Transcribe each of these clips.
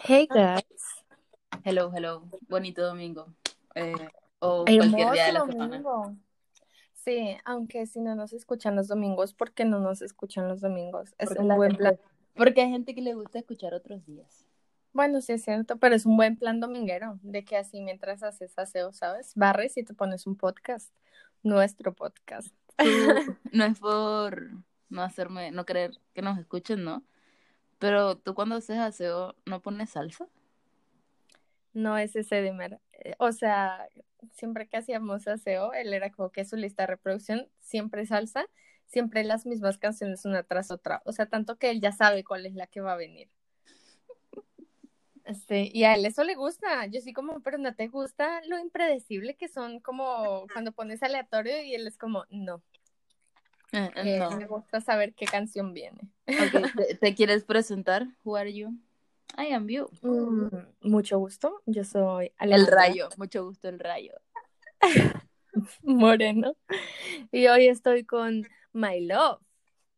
Hey guys. Hello, hello. Bonito domingo. Eh, o cualquier día de la Hermoso semana. domingo. Sí, aunque si no nos escuchan los domingos, ¿por qué no nos escuchan los domingos? Es Porque un buen gente- plan. Porque hay gente que le gusta escuchar otros días. Bueno, sí es cierto, pero es un buen plan dominguero, de que así mientras haces aseo, ¿sabes? Barres y te pones un podcast, nuestro podcast. Tú- no es por no hacerme, no querer que nos escuchen, ¿no? Pero tú cuando haces aseo, ¿no pones salsa? No es ese Dimer. Eh, O sea, siempre que hacíamos aseo, él era como que su lista de reproducción siempre salsa, siempre las mismas canciones una tras otra. O sea, tanto que él ya sabe cuál es la que va a venir. Este, y a él eso le gusta. Yo sí como, pero no te gusta lo impredecible que son como cuando pones aleatorio y él es como, no, Eh, eh, no. me gusta saber qué canción viene. ¿Te, te quieres presentar? Who are you? I am you. Mm, mucho gusto, yo soy El Alejandra rayo. Mucho gusto, el rayo. Moreno y hoy estoy con My Love.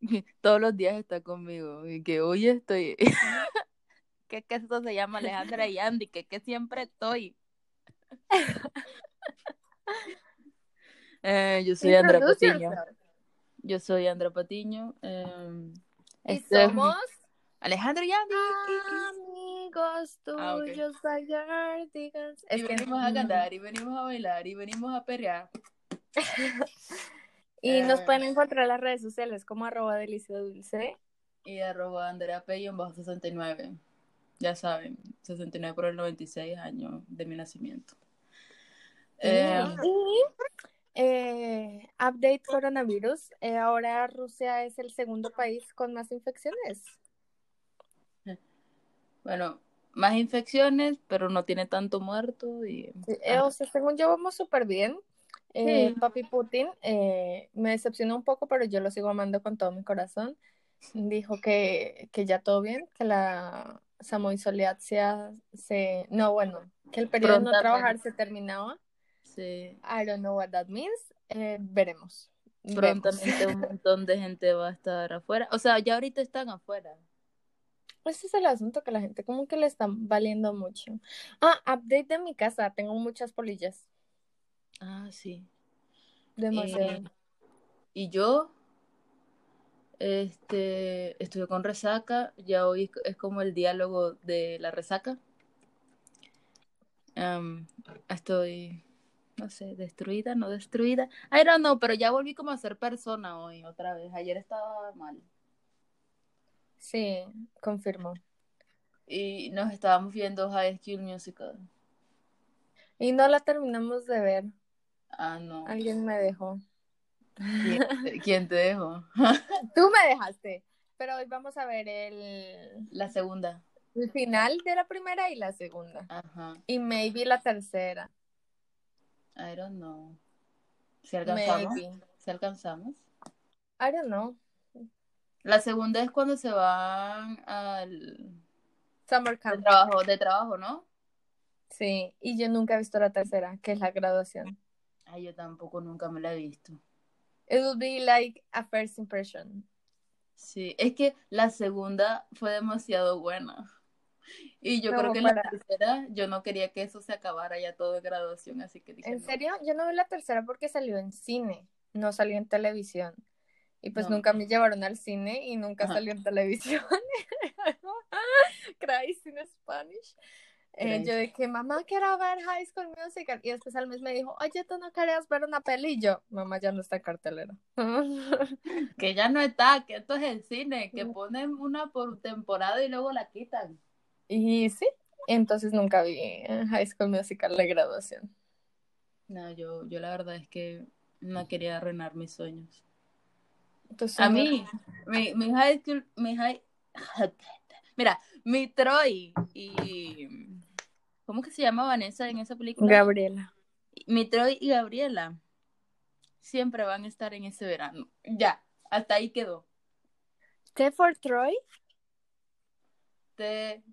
Todos los días está conmigo. Y que hoy estoy. que, que esto se llama Alejandra y Andy, que, que siempre estoy. Eh, yo soy Andrea Patiño. yourself. Yo soy Andrea Patiño. eh, Y este somos Alejandra y Andy. amigos Ah, tuyos, lagartijas. Y Es que venimos a cantar, y venimos a bailar, y venimos a perrear. Y nos Eh. pueden encontrar en las redes sociales como arroba delicia dulce. Y arroba Andrea Pello bajo 69. Ya saben, 69 por el 96 años de mi nacimiento. Eh, Y eh, update coronavirus. Eh, ahora Rusia es el segundo país con más infecciones. bueno, más infecciones, pero no tiene tanto muerto. Y... Eh, o sea, según yo vamos súper bien. Eh, Sí. Papi Putin eh, me decepcionó un poco, pero yo lo sigo amando con todo mi corazón. Dijo que, que ya todo bien, que la samoisoliacia se... No, bueno, que el periodo de no trabajar se terminaba. Sí, I don't know what that means. Eh, veremos. Prontamente un montón de gente va a estar afuera. O sea, ya ahorita están afuera. Ese es el asunto que la gente como que le está valiendo mucho. Ah, update de mi casa. Tengo muchas polillas. Ah, sí. Demasiado. Eh, y yo, este, estuve con resaca, ya hoy es- como el diálogo de la resaca. Estoy, no sé, destruida, no destruida. I don't know, pero ya volví como a ser persona hoy otra vez. Ayer estaba mal. Sí, confirmo. Y nos estábamos viendo High School Musical. Y no la terminamos de ver. Ah, no. Alguien me dejó. ¿Quién, quién te dejó? Tú me dejaste. Pero hoy vamos a ver el, La segunda. el final de la primera y la segunda. Ajá. Y maybe la tercera. I don't know. Si alcanzamos. Maybe. Si alcanzamos. I don't know. La segunda es cuando se van al Summer de camp. trabajo, de trabajo, ¿no? Sí, y yo nunca he visto la tercera, que es la graduación. Ay, yo tampoco nunca me la he visto. It will be like a first impression. Sí, es que la segunda fue demasiado buena. Y yo No, creo que la para- tercera, yo no quería que eso se acabara ya todo de graduación, así que dije, ¿En no. serio? Yo no vi la tercera porque salió en cine, no salió en televisión. Y pues No. nunca me llevaron al cine y nunca Ajá. salió en televisión. Crazy in Spanish. Eh, yo dije, mamá, quiero ver High School Musical. Y después al mes me dijo, oye, ¿tú no querías ver una peli? Y yo, mamá, ya no está en cartelera. Que ya no está, que esto es el cine, que ponen una por temporada y luego la quitan. Y sí, entonces nunca vi eh, High School Musical de graduación. No, yo, yo la verdad es que no quería arruinar mis sueños. Entonces, A mí, mi, mi high school, mi high, mira, mi Troy y, ¿cómo que se llama Vanessa en esa película? Gabriela. Mi Troy y Gabriela siempre van a estar en ese verano. Ya, hasta ahí quedó. T for Troy.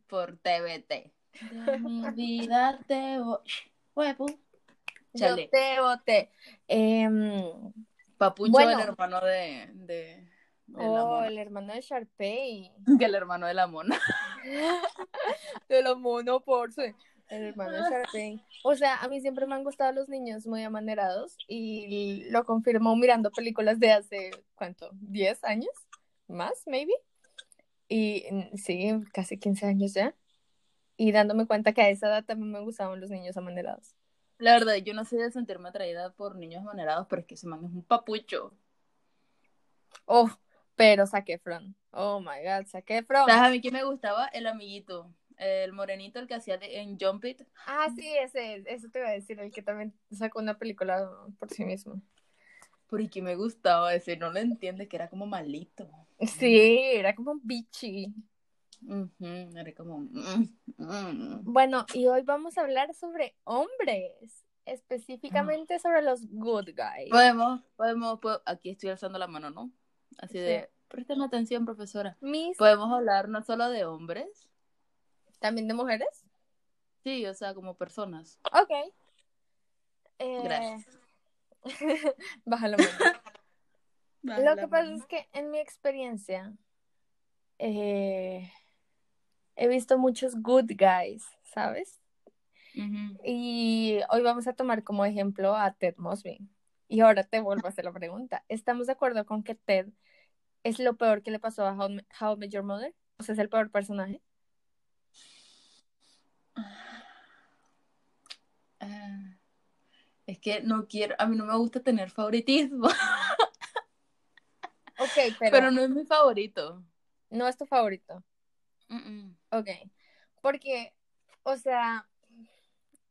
Por TBT. De mi vida te. Huevo. Yo te voté. Em, Papucho, Bueno. el hermano de, de, oh, el hermano de Sharpay. Que el hermano de la mona. de la mona, por El hermano de Sharpay. O sea, a mí siempre me han gustado los niños muy amanerados y lo confirmó mirando películas de hace, ¿cuánto? ¿10 años? ¿Más, maybe? Y mm, sí, casi 15 años ya. Y dándome cuenta que a esa edad también me gustaban los niños amanerados. La verdad, yo no soy de sentirme atraída por niños amanerados, pero es que ese man es un papucho. Oh, pero saqué Efron. Oh my god, saqué Efron. ¿Sabes a mí que me gustaba? El amiguito. El morenito, el que hacía en Jump It. Ah, sí, ese, eso te iba a decir, el que también sacó una película por sí mismo. Porque me gustaba ese, no lo entiende, que era como malito. Sí, era como un bichi. era como... Mm, mm. Bueno, y hoy vamos a hablar sobre hombres, específicamente sobre los good guys. Podemos, podemos, aquí estoy alzando la mano, ¿no? Así de, presten atención, profesora. Podemos hablar no solo de hombres. ¿También de mujeres? Sí, o sea, como personas. Ok. Eh... Gracias. Bájalo. Lo que pasa es que en mi experiencia eh, he visto muchos good guys, ¿sabes? Y hoy vamos a tomar como ejemplo a Ted Mosby. Y ahora te vuelvo a hacer la pregunta. ¿Estamos de acuerdo con que Ted es lo peor que le pasó a How, How Met Your Mother? O sea, es el peor personaje. Ah, es que no quiero, a mí no me gusta tener favoritismo. ok, pero... Pero no es mi favorito. No es tu favorito. Ok. Porque, o sea,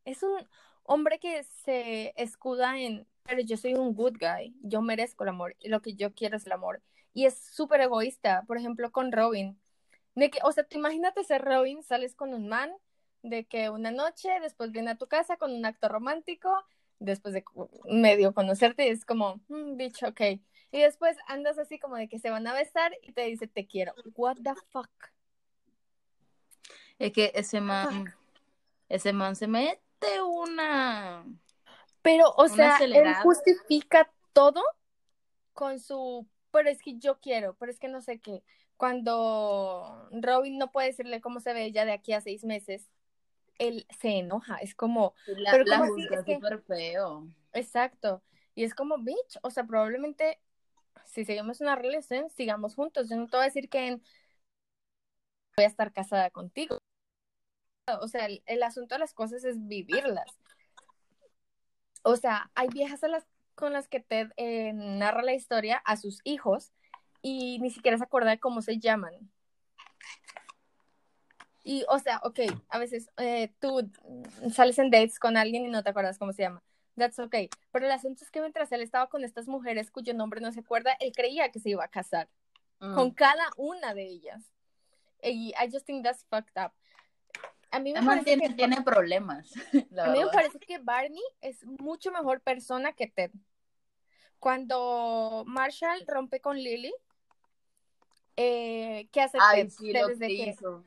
es un hombre que se escuda en, pero yo soy un good guy, yo merezco el amor, y lo que yo quiero es el amor. Y es súper egoísta, por ejemplo, con Robin. De que, o sea, te imagínate ser Robin, sales con un man, de que una noche, después viene a tu casa con un acto romántico, después de medio conocerte, es como, mm, bicho, ok. Y después andas así como de que se van a besar y te dice, te quiero. What the fuck? Es que ese man, ese man se mete una. Pero, o sea, él justifica todo con su, pero es que yo quiero, pero es que no sé qué. Cuando Robin no puede decirle cómo se ve ella de aquí a seis meses, él se enoja, es como... La, pero la súper feo. Exacto, y es como, bitch, o sea, probablemente si seguimos una relación, sigamos juntos. Yo no te voy a decir que voy a estar casada contigo. O sea, el, asunto de las cosas es vivirlas. O sea, hay viejas a las, con las que Ted eh, narra la historia a sus hijos y ni siquiera se acuerda de cómo se llaman. Y, o sea, ok, a veces eh, tú sales en dates con alguien y no te acuerdas cómo se llama. That's okay. Pero el asunto es que mientras él estaba con estas mujeres cuyo nombre no se acuerda, él creía que se iba a casar con mm. cada una de ellas. Y I just think that's fucked up. A mí me parece que tiene problemas. a mí me parece que Barney es mucho mejor persona que Ted. Cuando Marshall rompe con Lily, eh, ¿qué hace Ted? desde que, hizo.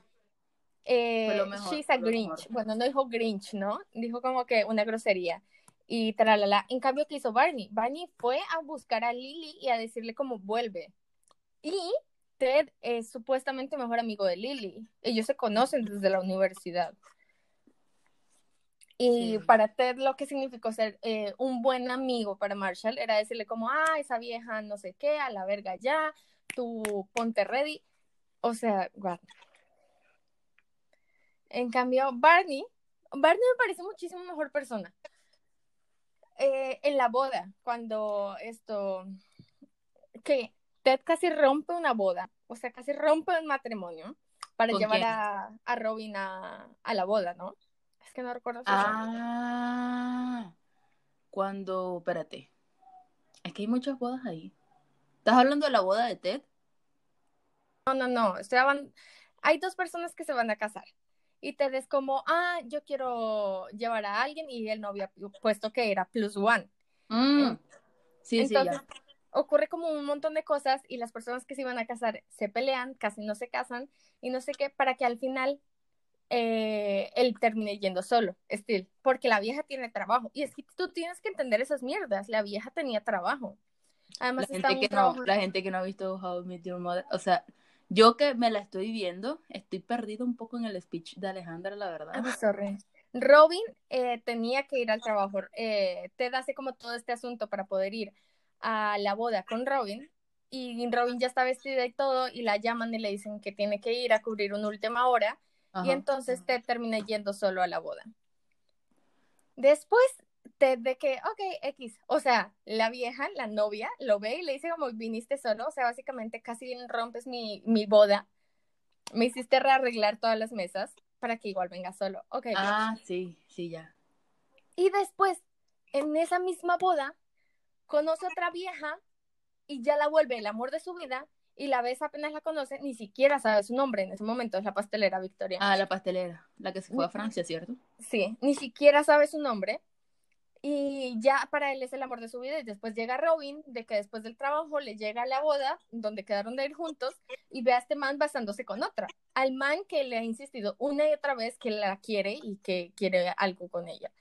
Eh, she's a Grinch. Bueno, no dijo Grinch, ¿no? Dijo como que una grosería y tralala. En cambio, ¿qué hizo Barney? Barney fue a buscar a Lily y a decirle cómo vuelve. Y Ted es supuestamente mejor amigo de Lily. Ellos se conocen desde la universidad. Y para Ted lo que significó ser eh, un buen amigo para Marshall era decirle como, ah, esa vieja no sé qué, a la verga ya, tú ponte ready. O sea, what? En cambio, Barney, Barney me parece muchísimo mejor persona. Eh, en la boda, cuando esto, que Ted casi rompe una boda, o sea, casi rompe un matrimonio para llevar a, Robin a, la boda, ¿no? Es que no recuerdo. ah, cuando, espérate, es que hay muchas bodas ahí. ¿Estás hablando de la boda de Ted? No, no, no, hay dos personas que se van a casar y te des como, ah, yo quiero llevar a alguien y él no había puesto que era plus one. Mm. Sí, Entonces, sí, ocurre como un montón de cosas y las personas que se iban a casar se pelean, casi no se casan y no sé qué, para que al final eh, él termine yendo solo, Still, porque la vieja tiene trabajo. Y es que tú tienes que entender esas mierdas, la vieja tenía trabajo. Además la gente, que no, la gente que no ha visto How I Met Your Mother, o sea, yo que me la estoy viendo, estoy perdido un poco en el speech de Alejandra, la verdad. I'm sorry. Robin eh, tenía que ir al trabajo. Eh, Ted hace como todo este asunto para poder ir a la boda con Robin. Y Robin ya está vestida y todo, y la llaman y le dicen que tiene que ir a cubrir una última hora. Y entonces Ted termina yendo solo a la boda. Después, Ted de que, ok, X. O sea, la vieja, la novia, lo ve y le dice como, viniste solo. O sea, básicamente casi rompes mi, mi boda. Me hiciste rearreglar todas las mesas para que igual venga solo. Ok, bien. Ah, sí, sí, ya. Y después, en esa misma boda, conoce otra vieja y ya la vuelve el amor de su vida y la ves apenas la conoce, ni siquiera sabe su nombre en ese momento, es la pastelera Victoria. Ah, la pastelera, la que se fue a Francia, ¿cierto? Sí, ni siquiera sabe su nombre y ya para él es el amor de su vida y después llega Robin, de que después del trabajo le llega a la boda donde quedaron de ir juntos y ve a este man besándose con otra, al man que le ha insistido una y otra vez que la quiere y que quiere algo con ella.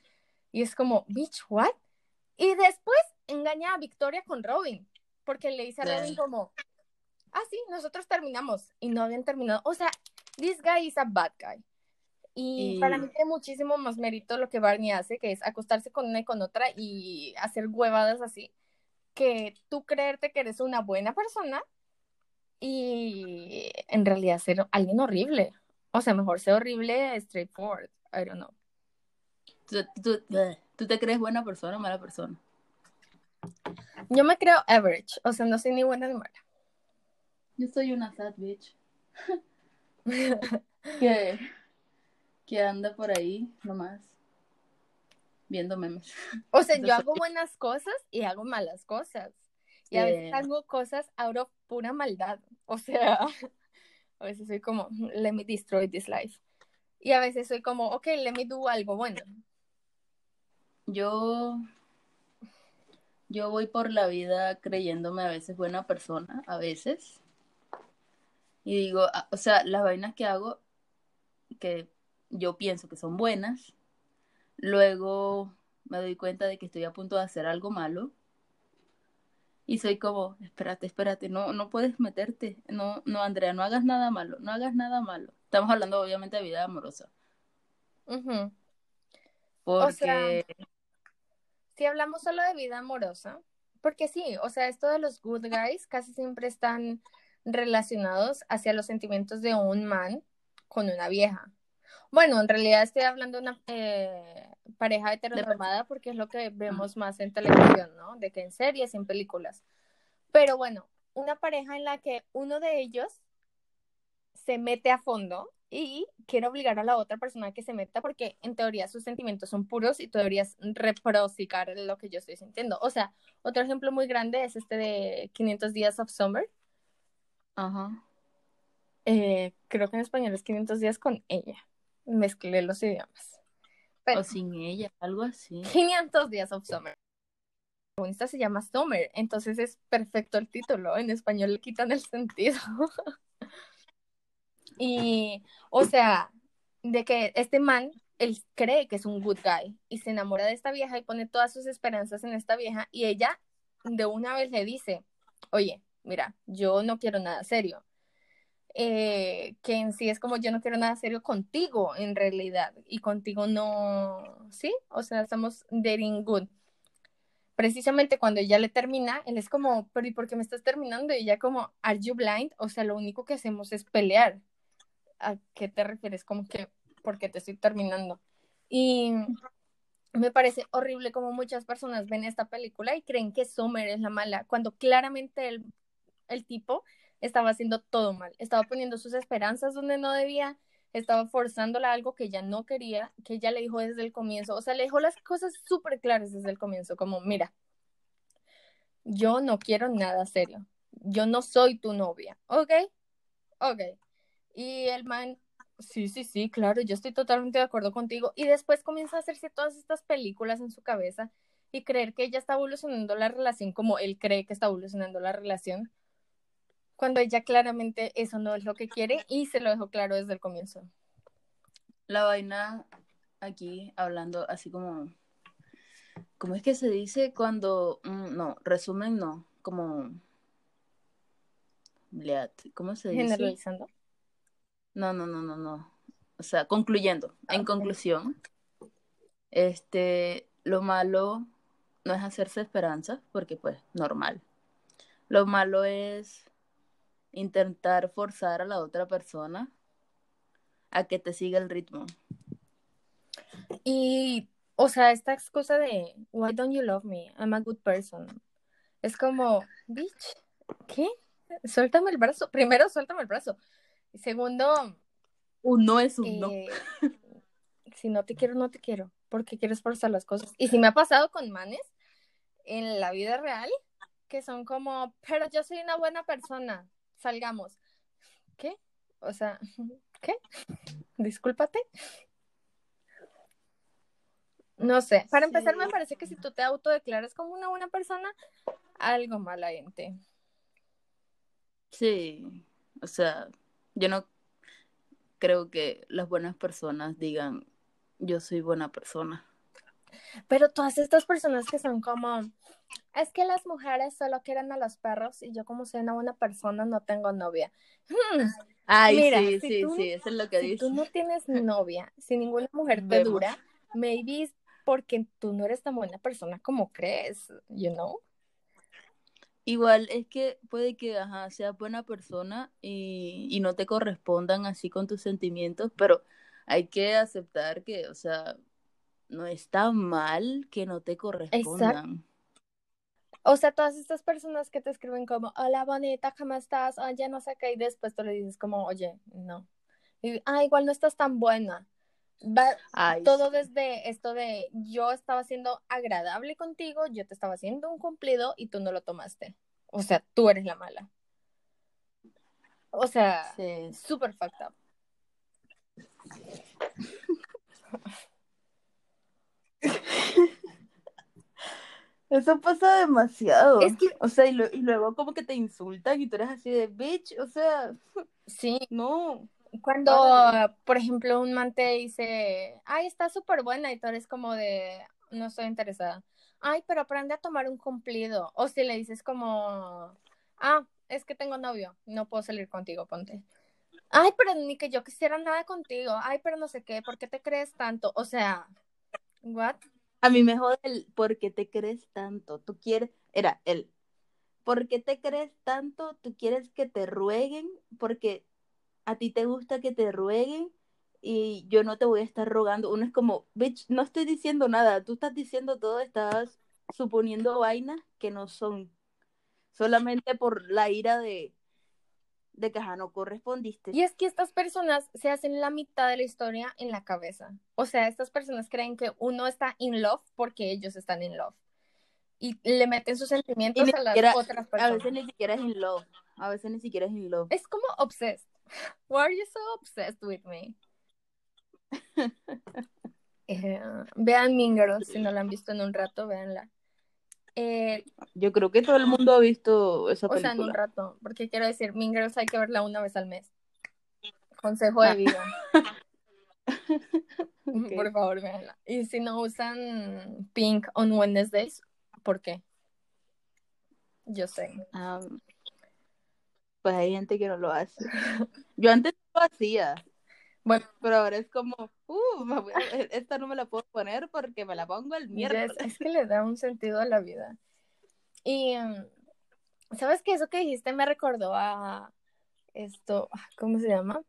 Y es como, bitch, what? Y después engaña a Victoria con Robin, porque le dice a. Robin como, ah, sí, nosotros terminamos y no habían terminado. O sea, this guy is a bad guy. Y, Y- para mí tiene muchísimo más mérito lo que Barney hace, que es acostarse con una y con otra y hacer huevadas así, que tú creerte que eres una buena persona y en realidad ser alguien horrible. O sea, mejor ser horrible, straightforward. I don't know. ¿Tú, tú, bleh, ¿tú te crees buena persona o mala persona? Yo me creo average, o sea, no soy ni buena ni mala. Yo soy una sad bitch. que, que anda por ahí nomás viendo memes. O sea, Yo hago buenas cosas y hago malas cosas. Y a veces Eh. hago cosas of pura maldad. O sea, a veces soy como, let me destroy this life. Y a veces soy como, ok, let me do algo bueno. Yo, yo voy por la vida creyéndome a veces buena persona, a veces. Y digo, ah, o sea, las vainas que hago, que yo pienso que son buenas, luego me doy cuenta de que estoy a punto de hacer algo malo. Y soy como, espérate, espérate, no, no puedes meterte. No, no, Andrea, no hagas nada malo, no hagas nada malo. Estamos hablando obviamente de vida amorosa. Porque, O sea, Si hablamos solo de vida amorosa, porque sí, o sea, esto de los good guys casi siempre están relacionados hacia los sentimientos de un man con una vieja. Bueno, en realidad estoy hablando de una eh, pareja heteronormada porque es lo que vemos más en televisión, ¿no? De que en series y en películas. Pero bueno, una pareja en la que uno de ellos se mete a fondo y quiere obligar a la otra persona a que se meta porque en teoría sus sentimientos son puros y tú deberías reprocicar lo que yo estoy sintiendo. O sea, otro ejemplo muy grande es este de 500 días of summer. ajá. Eh, creo que en español es 500 días con ella. Mezclé los idiomas. Pero O sin ella, algo así. 500 días of summer. La protagonista se llama Summer, entonces es perfecto el título. En español le quitan el sentido. y, o sea, de que este man, él cree que es un good guy y se enamora de esta vieja y pone todas sus esperanzas en esta vieja y ella de una vez le dice, oye, mira, yo no quiero nada serio. Eh, que en sí es como yo no quiero nada serio contigo en realidad y contigo no, sí, o sea, estamos dating good. Precisamente cuando ella le termina, él es como, pero ¿y por qué me estás terminando? Y ella como, ¿are you blind? O sea, lo único que hacemos es pelear. ¿A qué te refieres? Como que, ¿por qué te estoy terminando? Y me parece horrible como muchas personas ven esta película y creen que Summer es la mala, cuando claramente el, el tipo estaba haciendo todo mal, estaba poniendo sus esperanzas donde no debía, estaba forzándola a algo que ella no quería, que ella le dijo desde el comienzo, o sea, le dijo las cosas súper claras desde el comienzo, como, mira, yo no quiero nada serio, yo no soy tu novia, ¿ok? Ok. Y el man, sí, sí, sí, claro, yo estoy totalmente de acuerdo contigo. Y después comienza a hacerse todas estas películas en su cabeza y creer que ella está evolucionando la relación como él cree que está evolucionando la relación, cuando ella claramente eso no es lo que quiere y se lo dejó claro desde el comienzo. La vaina aquí hablando así como, ¿cómo es que se dice cuando, mm, no, resumen no, como ¿cómo se dice? Generalizando. No, no, no, no, no. O sea, concluyendo, en Ok. conclusión, este, lo malo no es hacerse esperanzas, porque pues normal. Lo malo es intentar forzar a la otra persona a que te siga el ritmo. Y, o sea, esta excusa de, why don't you love me? I'm a good person. Es como, bitch, ¿qué? Suéltame el brazo. Primero, suéltame el brazo. Y segundo, Un no es un no. eh, si no te quiero, no te quiero. Porque quieres forzar las cosas. Y si me ha pasado con manes en la vida real, que son como, pero yo soy una buena persona, salgamos. ¿Qué? O sea, ¿qué? Discúlpate. No sé, para empezar me parece que si tú te autodeclaras como una buena persona, algo mal hay en ti. Sí, o sea, yo no creo que las buenas personas digan, yo soy buena persona. Pero todas estas personas que son como, es que las mujeres solo quieren a los perros y yo como soy una buena persona no tengo novia. Hmm, Ay, Mira, sí, si sí, tú- sí, eso es lo que si dice. tú no tienes novia, si ninguna mujer te Vemos. dura, maybe es porque tú no eres tan buena persona como crees, you know? Igual es que puede que, ajá, seas buena persona y, y no te correspondan así con tus sentimientos, pero hay que aceptar que, o sea, no está mal que no te correspondan. O sea, todas estas personas que te escriben como, hola bonita, ¿cómo estás? Oye, no sé qué, y después tú le dices como, oye, no. Y, ah, igual no estás tan buena. Va Ay, todo sí. desde esto de yo estaba siendo agradable contigo, yo te estaba haciendo un cumplido y tú no lo tomaste. O sea, tú eres la mala. O sea, Sí. súper fucked up. Eso pasa demasiado. Es que- O sea, y, lo- y luego como que te insultan y tú eres así de bitch, o sea, Sí, no. cuando, por ejemplo, un man te dice, ay, está súper buena y tú eres como de, no estoy interesada. Ay, pero aprende a tomar un cumplido. O si le dices como, ah, es que tengo novio, no puedo salir contigo, ponte. Ay, pero ni que yo quisiera nada contigo. Ay, pero no sé qué, ¿por qué te crees tanto? O sea, what? A mí me jode el ¿por qué te crees tanto? Tú quieres, era el ¿por qué te crees tanto? Tú quieres que te rueguen porque a ti te gusta que te rueguen y yo no te voy a estar rogando. Uno es como, bitch, no estoy diciendo nada, tú estás diciendo todo, estás suponiendo vainas que no son. Solamente por la ira de, de que ajá, no correspondiste. Y es que estas personas se hacen la mitad de la historia en la cabeza. O sea, estas personas creen que uno está in love porque ellos están in love. Y le meten sus sentimientos a las otras a personas. veces ni siquiera es in love. A veces ni siquiera es in love. Es como obsessed. Why are you so obsessed with me? Eh, vean Mean Girls, si no la han visto en un rato, véanla. Eh, Yo creo que todo el mundo ha visto esa o sea, en un rato, porque quiero decir, Mean Girls hay que verla una vez al mes. Consejo de Ah. vida. Por favor, véanla. Y si no usan Pink on Wednesdays, ¿por qué? Yo sé. Ah, pues hay gente que no lo hace. Yo antes lo hacía, Bueno, pero ahora es como, uh, a- esta no me la puedo poner porque me la pongo el miércoles. es que le da un sentido a la vida. Y, em, ¿sabes qué? Eso que dijiste me recordó a esto, ah, ¿cómo se llama?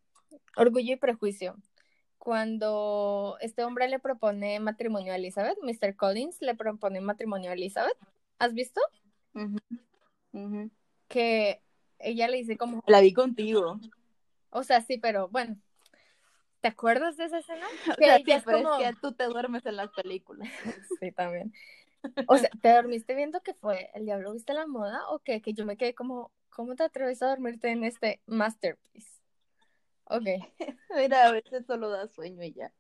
Orgullo y prejuicio. Cuando este hombre le propone matrimonio a Elizabeth, Mr. Collins le propone matrimonio a Elizabeth. ¿Has visto? Ujú, ujú. Que ella le dice como, La vi contigo. o sea, sí, pero bueno, ¿te acuerdas de esa escena? O Que sea, ella sí, es pero como- es que tú te duermes en las películas. Sí, también. O sea, ¿te dormiste viendo que fue el diablo viste la moda o qué? Que yo me quedé como, ¿cómo te atreves a dormirte en este masterpiece? Ok. Mira, a veces solo da sueño y ya.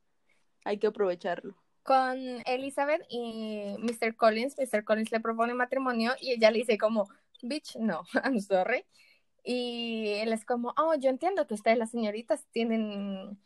Hay que aprovecharlo. Con Elizabeth y Mr. Collins, Mr. Collins le propone matrimonio y ella le dice como, bitch, no, I'm sorry. Y él es como, oh, yo entiendo que ustedes las señoritas tienen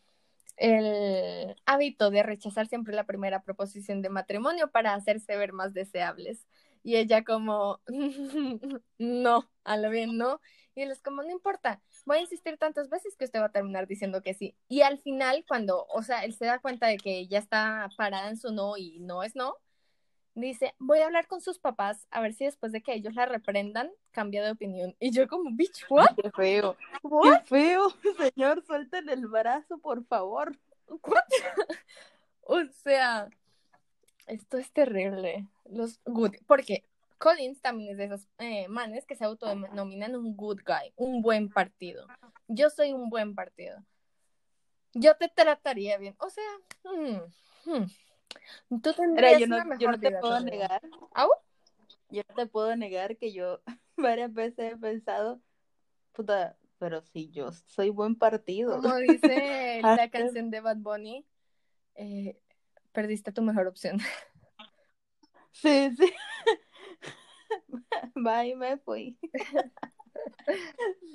el hábito de rechazar siempre la primera proposición de matrimonio para hacerse ver más deseables. Y ella como, no, a lo bien no. Y él es como, no importa, voy a insistir tantas veces que usted va a terminar diciendo que sí. Y al final, cuando, o sea, él se da cuenta de que ya está parada en su no y no es no, dice, voy a hablar con sus papás a ver si después de que ellos la reprendan, cambia de opinión. Y yo como, bitch, what? Qué feo. What? Qué feo. Señor, suelten el brazo, por favor. What? o sea, esto es terrible. Los good, porque Collins también es de esos eh, manes que se autodenominan un good guy, un buen partido. Yo soy un buen partido. Yo te trataría bien. O sea, hmm, hmm. Tú tendrías yo no, una mejor yo no te vida puedo negar. ¿Au? Yo no te puedo negar que yo varias veces he pensado, puta, pero si yo soy buen partido. Como dice la canción de Bad Bunny, eh, perdiste tu mejor opción. Sí, sí. Bye, me fui.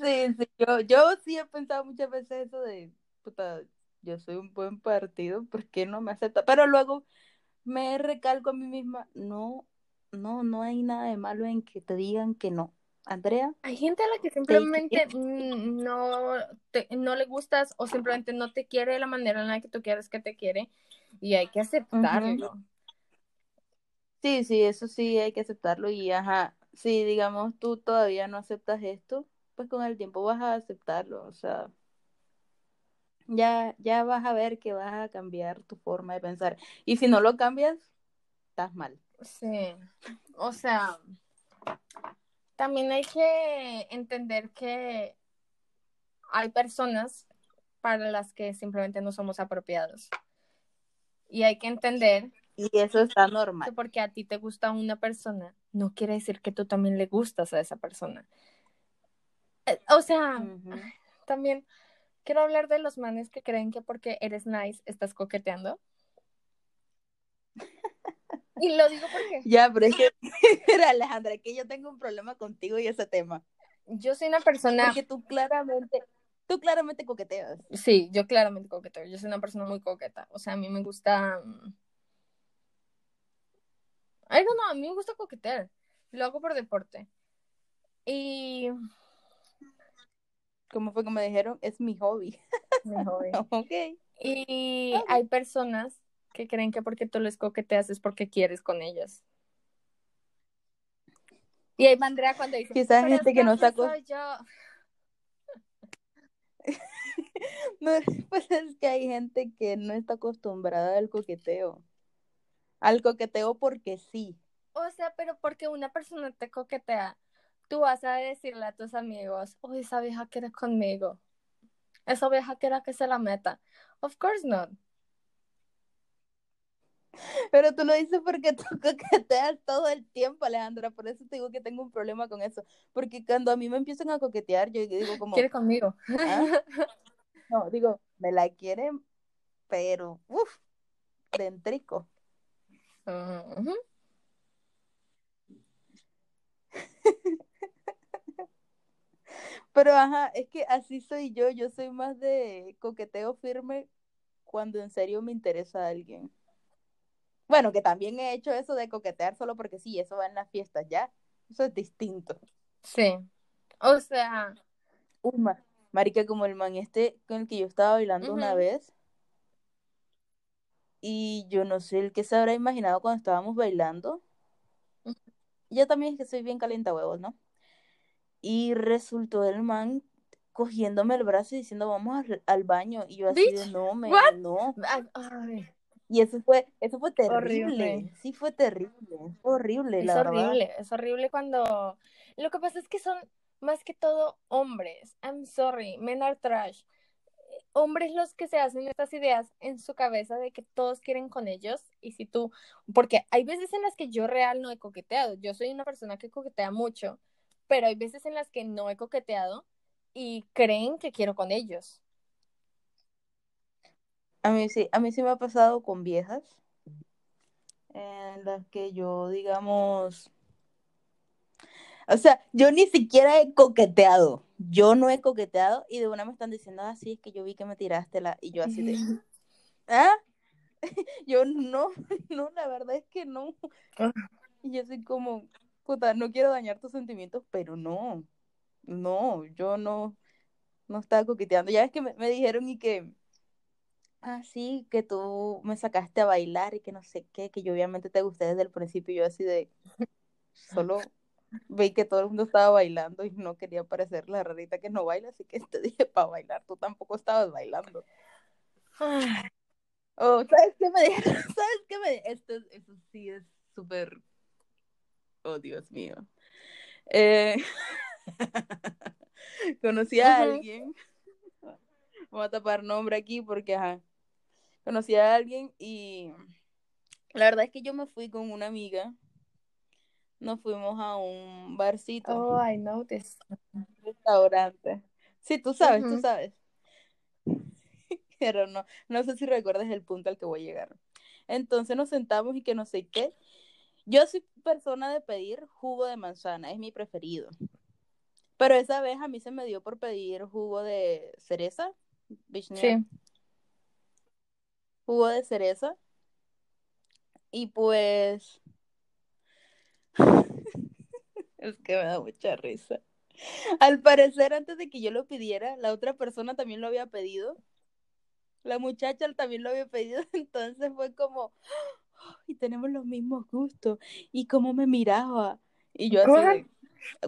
Sí, sí, yo, yo sí he pensado muchas veces eso de, puta, yo soy un buen partido, ¿por qué no me acepta? Pero luego me recalco a mí misma, no, no, no hay nada de malo en que te digan que no. Andrea, Hay gente a la que simplemente no, te- no le gustas o simplemente no te quiere de la manera en la que tú quieres que te quiere y hay que aceptarlo. sí, sí, eso sí hay que aceptarlo y ajá, si digamos tú todavía no aceptas esto, pues con el tiempo vas a aceptarlo, o sea, ya, ya vas a ver que vas a cambiar tu forma de pensar. Y si no lo cambias, estás mal. Sí, o sea, también hay que entender que hay personas para las que simplemente no somos apropiados. Y hay que entender Y eso está que normal. porque a ti te gusta una persona, no quiere decir que tú también le gustas a esa persona. Eh, O sea, también quiero hablar de los manes que creen que porque eres nice estás coqueteando. Y lo digo porque Ya, pero es que, mira, Alejandra, que yo tengo un problema contigo y ese tema. yo soy una persona, Porque tú claramente, tú claramente coqueteas. sí, yo claramente coqueteo, yo soy una persona muy coqueta, o sea, a mí me gusta, I don't know, a mí me gusta coquetear, lo hago por deporte. Y Como fue me dijeron, es mi hobby. mi hobby. Ok. Y hay personas que creen que porque tú les coqueteas es porque quieres con ellas. Y hay Andrea cuando dice, Quizás "Pero gente es que no así está co- soy yo". No, pues es que hay gente que no está acostumbrada al coqueteo. Al coqueteo porque sí. O sea, pero porque una persona te coquetea, tú vas a decirle a tus amigos, oh, esa vieja quiere conmigo. Esa vieja quiere que se la meta. Of course not. Pero tú lo dices porque tú coqueteas todo el tiempo, Alejandra. Por eso te digo que tengo un problema con eso. Porque cuando a mí me empiezan a coquetear, yo digo como, Quiere conmigo. ¿ah? No, digo, me la quieren, pero, uff, dentrico. Ujú. Pero ajá, es que así soy yo. Yo soy más de coqueteo firme cuando en serio me interesa a alguien. Bueno, que también he hecho eso de coquetear solo porque sí, eso va en las fiestas, ¿ya? Eso es distinto. Sí. O sea, Uy, ma- marica, como el man este con el que yo estaba bailando una vez. Y yo no sé el que se habrá imaginado cuando estábamos bailando. Yo también es que soy bien calienta huevos, ¿no? Y resultó el man cogiéndome el brazo y diciendo, vamos al, al baño. Y yo así de, no, me, what? no. ay, Y eso fue, eso fue terrible. horrible. Sí fue terrible. Fue horrible, Es la verdad. horrible, es horrible cuando... Lo que pasa es que son más que todo hombres. I'm sorry, men are trash. Hombres los que se hacen estas ideas en su cabeza de que todos quieren con ellos y si tú... Porque hay veces en las que yo real no he coqueteado. Yo soy una persona que coquetea mucho, pero hay veces en las que no he coqueteado y creen que quiero con ellos. A mí sí, a mí sí me ha pasado con viejas en las que yo, digamos, o sea, yo ni siquiera he coqueteado. Yo no he coqueteado y de una me están diciendo, ah, sí, es que yo vi que me tiraste la y yo así de, ¿ah? Yo no, no, la verdad es que no. Y yo soy como, puta, no quiero dañar tus sentimientos, pero no, no, yo no, no estaba coqueteando. Ya es que me, me dijeron y que, ah, sí, que tú me sacaste a bailar y que no sé qué, que yo obviamente te gusté desde el principio, yo así de, solo vi que todo el mundo estaba bailando y no quería parecer la rarita que no baila, así que te dije para bailar, tú tampoco estabas bailando. Oh, ¿sabes qué me dijeron? ¿Sabes qué me Esto, eso sí es súper... Oh, Dios mío. Eh... Conocí a alguien, voy a tapar nombre aquí porque, ajá, conocí a alguien y la verdad es que yo me fui con una amiga, nos fuimos a un barcito. Oh, I know this. Restaurante. Sí, tú sabes, tú sabes. Pero no, no sé si recuerdas el punto al que voy a llegar. Entonces nos sentamos y que no sé qué. Yo soy persona de pedir jugo de manzana, es mi preferido. Pero esa vez a mí se me dio por pedir jugo de cereza. Sí. Jugo de cereza. Y pues. es que me da mucha risa. Al parecer, antes de que yo lo pidiera, la otra persona también lo había pedido. La muchacha también lo había pedido, entonces fue como, y tenemos los mismos gustos. Y cómo me miraba. Y yo así,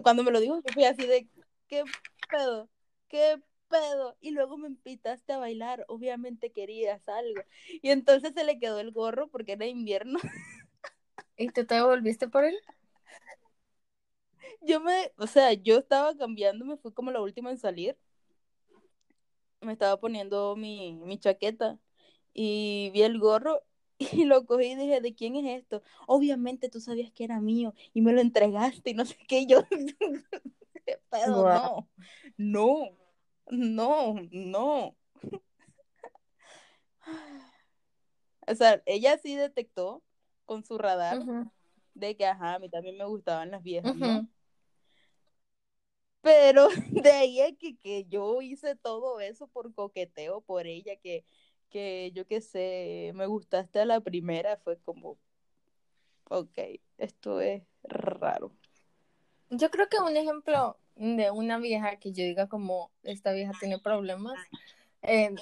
cuando me lo dijo, yo fui así de, ¿qué pedo? ¿Qué pedo? Y luego me invitaste a bailar, obviamente querías algo. Y entonces se le quedó el gorro porque era invierno. ¿Y tú te volviste por él? Yo me, o sea, yo estaba cambiando, me fui como la última en salir. Me estaba poniendo mi, mi chaqueta y vi el gorro y lo cogí y dije, ¿de quién es esto? Obviamente tú sabías que era mío y me lo entregaste y no sé qué. Yo, ¿qué pedo? No, no, no, no. O sea, ella sí detectó con su radar de que, ajá, a mí también me gustaban las viejas, ¿no? Pero de ahí es que, que yo hice todo eso por coqueteo por ella, que que yo qué sé, me gustaste a la primera, fue como, ok, esto es raro. Yo creo que un ejemplo de una vieja que yo diga como, esta vieja tiene problemas, eh,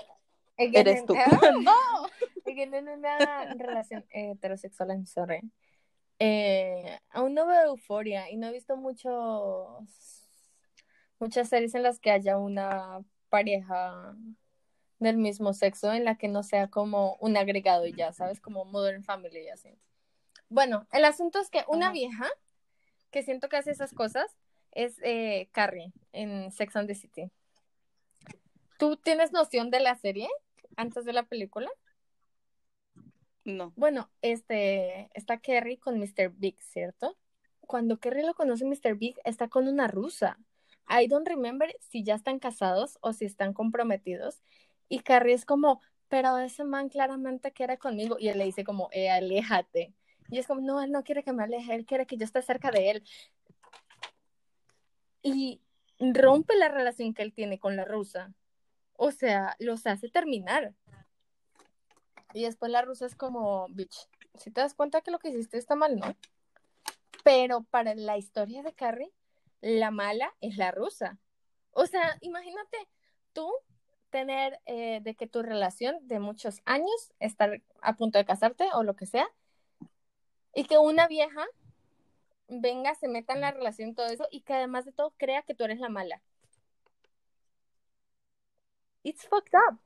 eres tú. no, en una relación heterosexual, I'm sorry. Eh, aún no veo euforia y no he visto muchos muchas series en las que haya una pareja del mismo sexo en la que no sea como un agregado y ya, ¿sabes? Como Modern Family y así. Bueno, el asunto es que una vieja que siento que hace esas cosas es eh, Carrie en Sex and the City. ¿Tú tienes noción de la serie antes de la película? No. Bueno, este, está Carrie con Mr. Big, ¿cierto? Cuando Carrie lo conoce Mr. Big, está con una rusa. I don't remember si ya están casados o si están comprometidos. Y Carrie es como, pero ese man claramente quiere conmigo. Y él le dice como, eh, aléjate. Y es como, no, él no quiere que me aleje, él quiere que yo esté cerca de él. Y rompe la relación que él tiene con la rusa. O sea, los hace terminar. Y después la rusa es como, bitch, si te das cuenta que lo que hiciste está mal, ¿no? Pero para la historia de Carrie, la mala es la rusa. O sea, imagínate tú tener eh, de que tu relación de muchos años, estar a punto de casarte o lo que sea, y que una vieja venga, se meta en la relación, todo eso, y que además de todo crea que tú eres la mala. It's fucked up.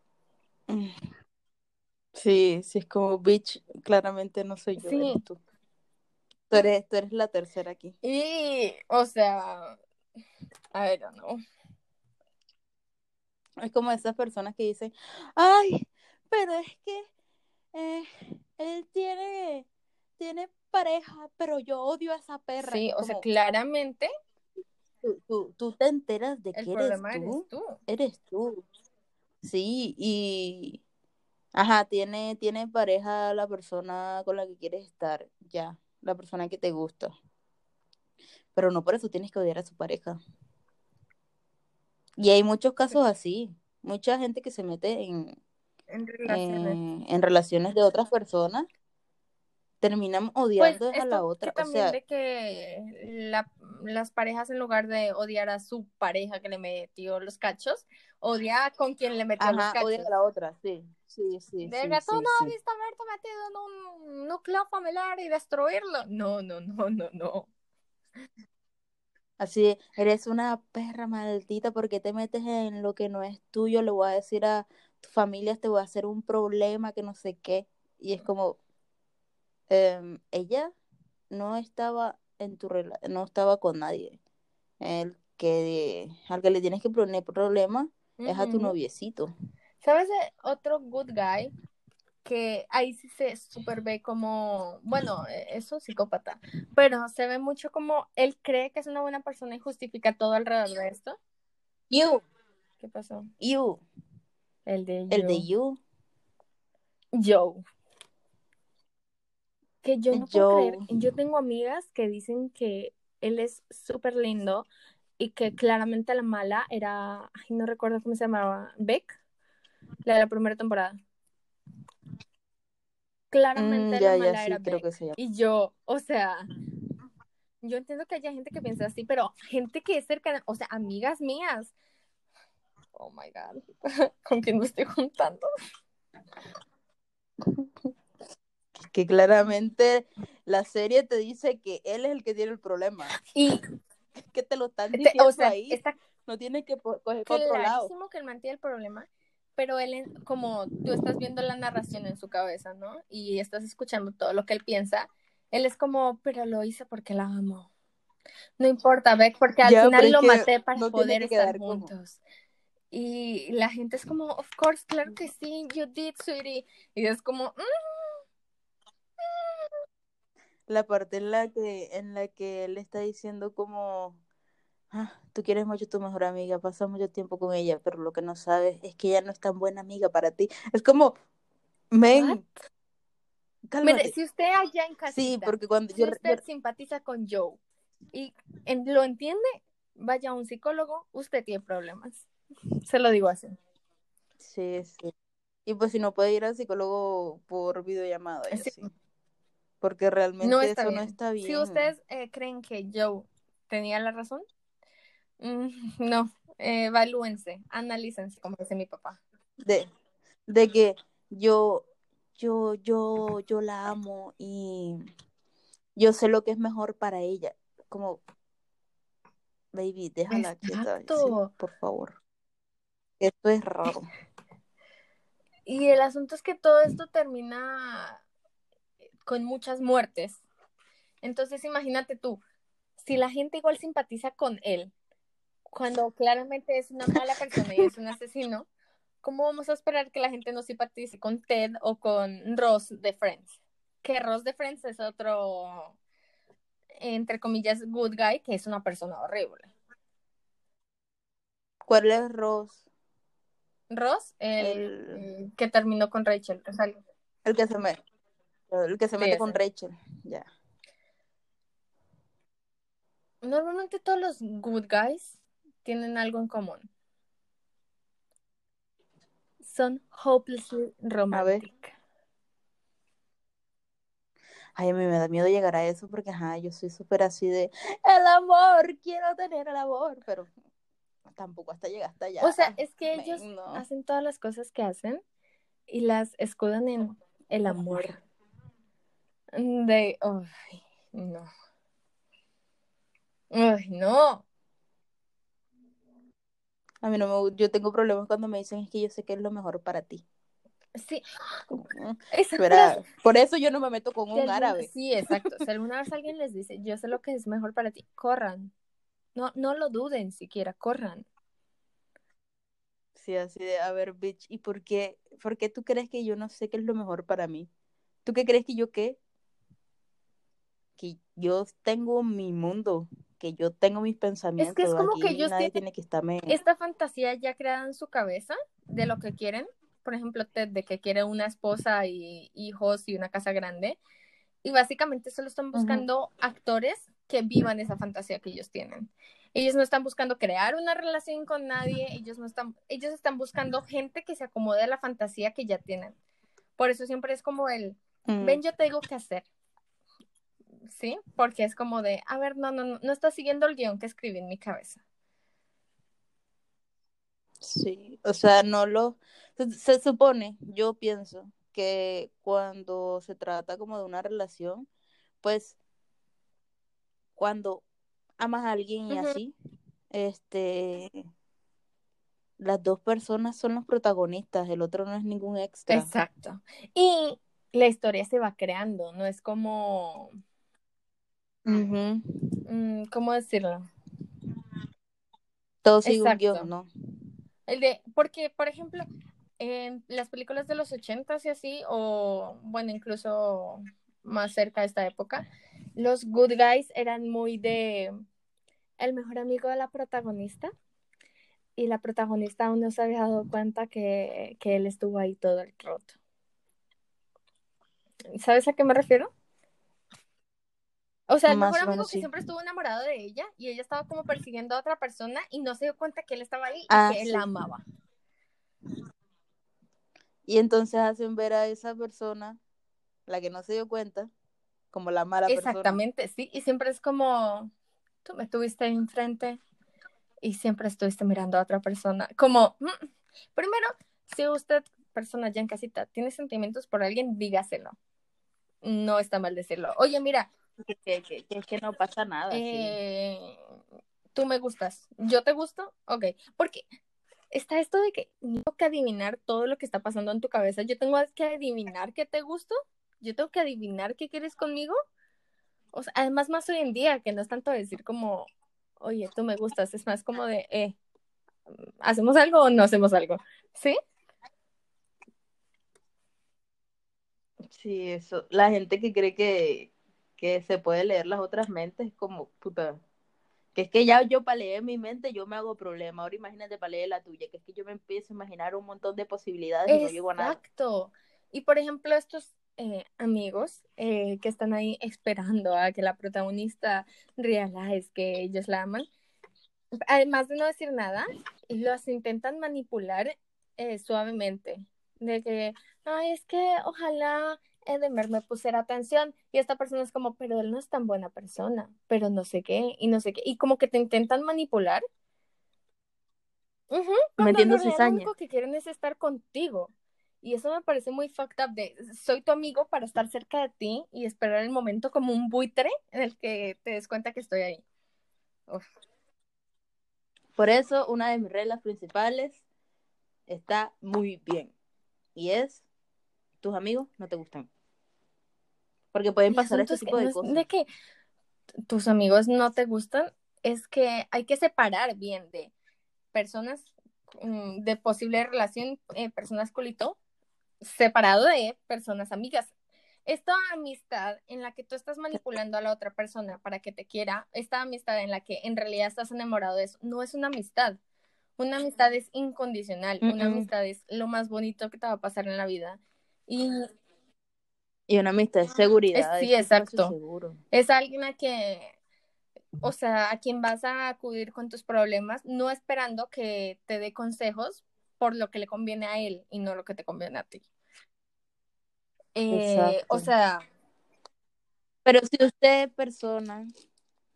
Sí, sí, es como, bitch, claramente no soy yo, sí. tú. Tú eres, tú eres la tercera aquí. Y, o sea, I don't know. Es como esas personas que dicen, ay, pero es que eh, él tiene, tiene pareja, pero yo odio a esa perra. Sí, o sea, claramente. Tú, tú, te enteras de que eres tú, eres tú. Eres tú. Sí, y. Ajá, tiene, tiene pareja la persona con la que quieres estar, ya, la persona que te gusta. Pero no por eso tienes que odiar a su pareja. Y hay muchos casos así, mucha gente que se mete en, en relaciones, en relaciones de otras personas terminan Pues odiando es a la que otra. O también sea, de que la- las parejas en lugar de odiar a su pareja que le metió los cachos, odia con quien le metió los ajá, odian cachos. a la otra, sí, sí, sí, De sí, que tú sí, no sí. debiste haberte metido en un núcleo familiar y destruirlo. No, no, no, no, no. Así, eres una perra maldita porque te metes en lo que no es tuyo, le voy a decir a tu familia, te voy a hacer un problema que no sé qué. Y es como, em, ella no estaba en tu rela- no estaba con nadie. El que al que le tienes que poner problema es a tu noviecito. ¿Sabes otro good guy? Que ahí sí se super ve como, bueno, eh, es un psicópata, pero se ve mucho como él cree que es una buena persona y justifica todo alrededor de esto. You, ¿Qué pasó? you, El de el Joe. de you, Joe. Que yo no puedo creer. Yo tengo amigas que dicen que él es súper lindo y que claramente la mala era, ay, no recuerdo cómo se llamaba, Beck, la de la primera temporada. Claramente Mm, la ya, mala ya, sí, era creo que. Y yo, o sea, yo entiendo que haya gente que piensa así, pero gente que es cercana, o sea, amigas mías. Oh my God, ¿con quién me estoy juntando? Que claramente la serie te dice que él es el que tiene el problema. Y, Que te lo están diciendo o sea, ahí. No tienes que coger otro lado. clarísimo que él mantiene el problema, pero él, como tú estás viendo la narración en su cabeza, ¿no? Y estás escuchando todo lo que él piensa, él es como, pero lo hice porque la amo. No importa, Beck, porque al Ya, final lo maté para no poder estar como- juntos. Y la gente es como, of course, claro que sí, you did, sweetie. Y es como, "Mm, La parte en la que, en la que él está diciendo como, "Ah, tú quieres mucho a tu mejor amiga, pasas mucho tiempo con ella, pero lo que no sabes es que ella no es tan buena amiga para ti. Es como, men? Mire, si usted allá en casita, Sí, porque cuando si yo, yo- usted simpatiza con Joe y en- lo entiende, vaya a un psicólogo, usted tiene problemas. Se lo digo así. sí, sí. Y pues si no puede ir al psicólogo por videollamada, Sí. Porque realmente No eso bien. no está bien. Si ustedes eh, creen que Joe tenía la razón, mm, no, eh, evalúense, analícense, como dice mi papá. de, de que yo, yo, yo, yo la amo y yo sé lo que es mejor para ella. Como, baby, déjala quieta, sí, por favor. Esto es raro. Y el asunto es que todo esto termina con muchas muertes. Entonces, imagínate tú, si la gente igual simpatiza con él, cuando claramente es una mala persona y es un asesino, ¿cómo vamos a esperar que la gente no simpatice con Ted o con Ross de Friends? Que Ross de Friends es otro, entre comillas, good guy, que es una persona horrible. ¿Cuál es Ross? Ross, el, El, que terminó con Rachel, o sea, el que se me, el que se Sí, mete ese. con Rachel. Ya. Normalmente todos los good guys tienen algo en común. Son hopelessly romantic. Ay, a mí me da miedo llegar a eso porque, ajá, yo soy súper así de, el amor, quiero tener el amor, pero tampoco hasta llega hasta allá. O sea, es que ellos no. hacen todas las cosas que hacen y las escudan en el amor. De, ay, no. Ay, no. A mí no me yo tengo problemas cuando me dicen es que yo sé que es lo mejor para ti. Sí, mm, frase, por eso yo no me meto con si un alguna- árabe. Sí, exacto. Si alguna vez alguien les dice, yo sé lo que es mejor para ti, corran. No, no lo duden siquiera, corran. Sí, así de, a ver, bitch, ¿y por qué, por qué tú crees que yo no sé qué es lo mejor para mí? ¿Tú qué crees que yo qué? Que yo tengo mi mundo, que yo tengo mis pensamientos. como Aquí que ellos nadie tiene que estarme. esta fantasía ya creada en su cabeza de lo que quieren, por ejemplo, Ted, de que quiere una esposa y hijos y una casa grande, y básicamente solo están buscando actores que vivan esa fantasía que ellos tienen. Ellos no están buscando crear una relación con nadie, ellos no están, ellos están buscando gente que se acomode a la fantasía que ya tienen. Por eso siempre es como el, Mm, ven, yo te digo qué hacer, ¿sí? Porque es como de, a ver, no, no, no, no estás siguiendo el guion que escribí en mi cabeza. Sí, o sea, no lo... Se, se supone, yo pienso, que cuando se trata como de una relación, pues cuando amas a alguien y así, este, las dos personas son los protagonistas, el otro no es ningún extra. Exacto. Y la historia se va creando, no es como, Mm, ¿cómo decirlo? Todo sigue un guion, ¿no? El de, porque, por ejemplo, en las películas de los ochentas y así, o bueno, incluso más cerca de esta época, los good guys eran muy de el mejor amigo de la protagonista y la protagonista aún no se había dado cuenta que, que él estuvo ahí todo el rato. ¿Sabes a qué me refiero? O sea, el Más mejor amigo que sí. siempre estuvo enamorado de ella y ella estaba como persiguiendo a otra persona y no se dio cuenta que él estaba ahí y Ah, que él sí. la amaba. Y entonces hacen ver a esa persona, la que no se dio cuenta, como la mala persona. Exactamente, sí. Y siempre es como, tú me tuviste enfrente y siempre estuviste mirando a otra persona. Como, mm, primero, si usted, persona ya en casita, tiene sentimientos por alguien, dígaselo. No está mal decirlo. Oye, mira, Que, que, que, que es que no pasa nada. sí. eh, tú me gustas, yo te gusto, ok. Porque está esto de que tengo que adivinar todo lo que está pasando en tu cabeza. Yo tengo que adivinar que te gusto, yo tengo que adivinar qué quieres conmigo. O sea, además más hoy en día, que no es tanto decir como, oye, tú me gustas, es más como de, eh, ¿hacemos algo o no hacemos algo? ¿Sí? Sí, eso. La gente que cree que, que se puede leer las otras mentes es como, puta. Que es que ya yo para leer mi mente yo me hago problema. Ahora imagínate para la tuya, que es que yo me empiezo a imaginar un montón de posibilidades y no llego a nada. Exacto. Y por ejemplo, estos eh, amigos eh, que están ahí esperando a que la protagonista realize que ellos la aman, además de no decir nada, los intentan manipular eh, suavemente. De que, ay, es que ojalá Edemer me pusiera atención. Y esta persona es como, pero él no es tan buena persona, pero no sé qué, y no sé qué. Y como que te intentan manipular. Metiendo realidad cizaña. Lo único que quieren es estar contigo. Y eso me parece muy fucked up de soy tu amigo para estar cerca de ti y esperar el momento como un buitre en el que te des cuenta que estoy ahí. Uf. Por eso, una de mis reglas principales está muy bien. Y es, tus amigos no te gustan. Porque pueden pasar este tipo de no cosas. de que tus amigos no te gustan, es que hay que separar bien de personas mm, de posible relación, eh, personas colito, separado de personas amigas. Esta amistad en la que tú estás manipulando a la otra persona para que te quiera, esta amistad en la que en realidad estás enamorado de eso, no es una amistad. Una amistad es incondicional, Mm, una amistad es lo más bonito que te va a pasar en la vida. Y Y una amistad es seguridad. sí, es espacio exacto. es alguien a que, o sea, a quien vas a acudir con tus problemas, no esperando que te dé consejos por lo que le conviene a él y no lo que te conviene a ti. Eh, o sea, Pero si usted, persona,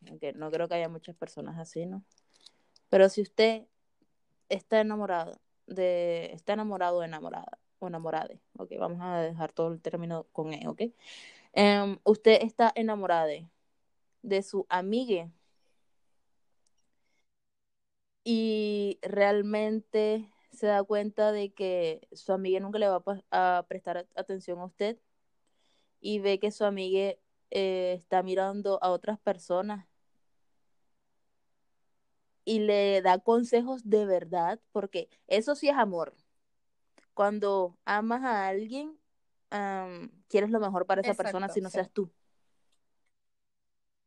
aunque no creo que haya muchas personas así, ¿no? Pero si usted está enamorado de, está enamorado o enamorada, o enamorade, ok, vamos a dejar todo el término con E, ok. Em, usted está enamorada de su amiga y realmente se da cuenta de que su amiga nunca le va a, prestar atención a usted y ve que su amiga eh, está mirando a otras personas y le da consejos de verdad, porque eso sí es amor. Cuando amas a alguien, quieres lo mejor para esa persona, si no sí. seas tú.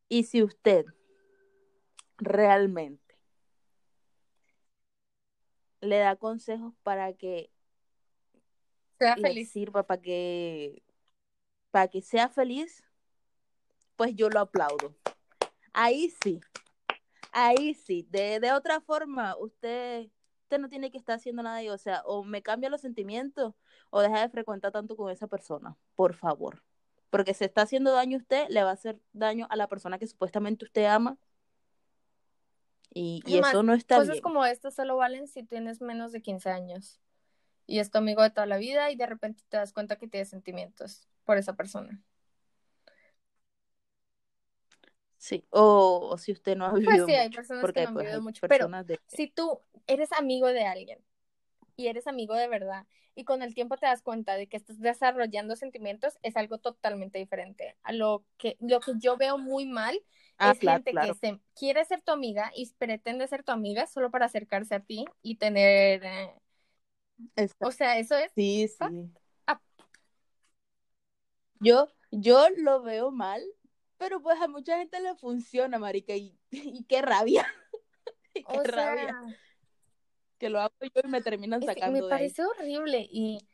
Y si usted realmente le da consejos para que sea le feliz. sirva, para que, para que sea feliz, pues yo lo aplaudo. Ahí sí, ahí sí. De, de otra forma, usted, usted no tiene que estar haciendo nada. y, O sea, o me cambia los sentimientos o deja de frecuentar tanto con esa persona, por favor. Porque se está haciendo daño a usted, le va a hacer daño a la persona que supuestamente usted ama. Y, y Además, eso no está Cosas bien. como estas solo valen si tienes menos de 15 años y es tu amigo de toda la vida y de repente te das cuenta que tienes sentimientos por esa persona. Sí, o, o si usted no ha vivido Pues sí, hay mucho, personas porque que no han pues, vivido hay mucho, pero de... si tú eres amigo de alguien y eres amigo de verdad y con el tiempo te das cuenta de que estás desarrollando sentimientos, es algo totalmente diferente. A lo que, lo que yo veo muy mal Ah, es claro, gente claro. que se quiere ser tu amiga y pretende ser tu amiga solo para acercarse a ti y tener, eh, o sea, eso es, Sí, sí. Yo, yo lo veo mal, pero pues a mucha gente le funciona, marica, y, y qué rabia, y qué O rabia, sea, que lo hago yo y me terminan es me sacando de ahí. parece horrible y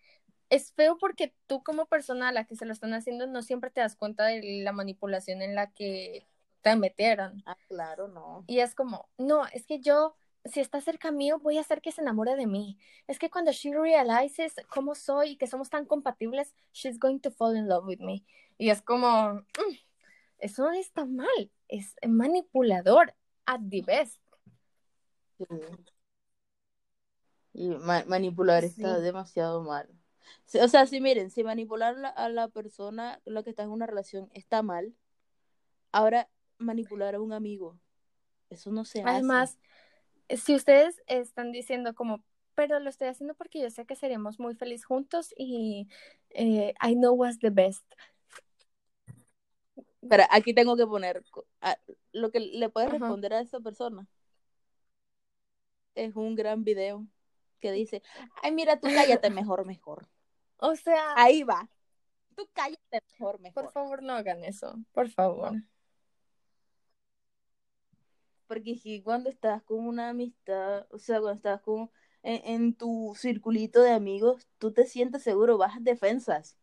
es feo porque tú como persona a la que se lo están haciendo no siempre te das cuenta de la manipulación en la que te metieron. Ah, claro, no. Y es como, no, es que yo, si está cerca mío, voy a hacer que se enamore de mí. Es que cuando she realizes cómo soy y que somos tan compatibles, she's going to fall in love with me. Y es como, mm, eso no está mal, es manipulador at the best. Sí. Y ma- manipular está demasiado mal. O sea, si miren, si manipular la- a la persona la que está en una relación está mal, ahora manipular a un amigo, eso no se hace. Además, si ustedes están diciendo como, pero lo estoy haciendo porque yo sé que seríamos muy felices juntos y eh, I know what's the best. Pero aquí tengo que poner a- lo que le puedes Ajá. responder a esa persona. Es un gran video que dice, ay, mira, tú cállate mejor, mejor. O sea, Ahí va. Tú cállate mejor, por mejor. favor no hagan eso, por favor. Porque si cuando estás con una amistad, o sea, cuando estás con en, en tu circulito de amigos, tú te sientes seguro, bajas defensas.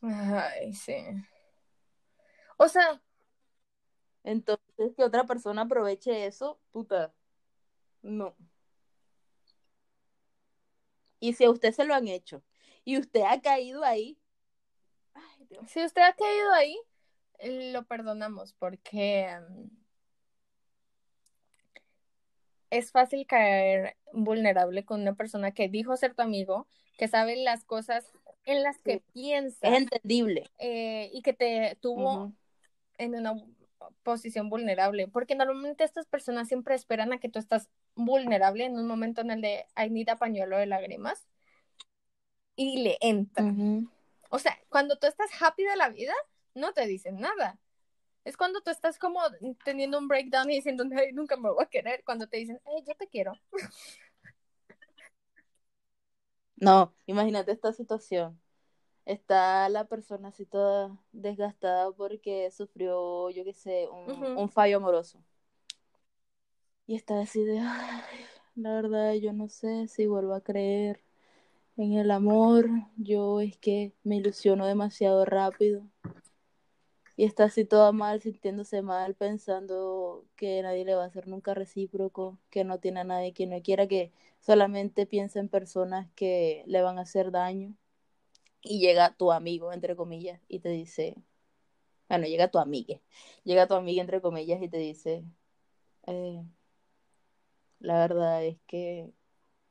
Ay, sí. O sea, Entonces, que otra persona aproveche eso, puta, no. Y si a usted se lo han hecho y usted ha caído ahí, ay, Dios. si usted ha caído ahí, lo perdonamos porque um, es fácil caer vulnerable con una persona que dijo ser tu amigo, que sabe las cosas en las que Sí. piensa es entendible. eh, y que te tuvo. En una posición vulnerable, porque normalmente estas personas siempre esperan a que tú estás vulnerable en un momento en el de I need a pañuelo de lágrimas y le entra. O sea, cuando tú estás happy de la vida, no te dicen nada. Es cuando tú estás como teniendo un breakdown y diciendo, "Ay, nunca me voy a querer, cuando te dicen, hey, yo te quiero. No, imagínate esta situación. Está la persona así toda desgastada porque sufrió, yo qué sé, un, fallo amoroso. Y está así de, "Ay, la verdad, yo no sé si vuelvo a creer en el amor. Yo es que me ilusiono demasiado rápido. Y está así toda mal, sintiéndose mal, pensando que nadie le va a hacer nunca recíproco, que no tiene a nadie que no quiera, que solamente piensa en personas que le van a hacer daño. Y llega tu amigo, entre comillas, y te dice, bueno, llega tu amiga, llega tu amiga, entre comillas, y te dice, eh, la verdad es que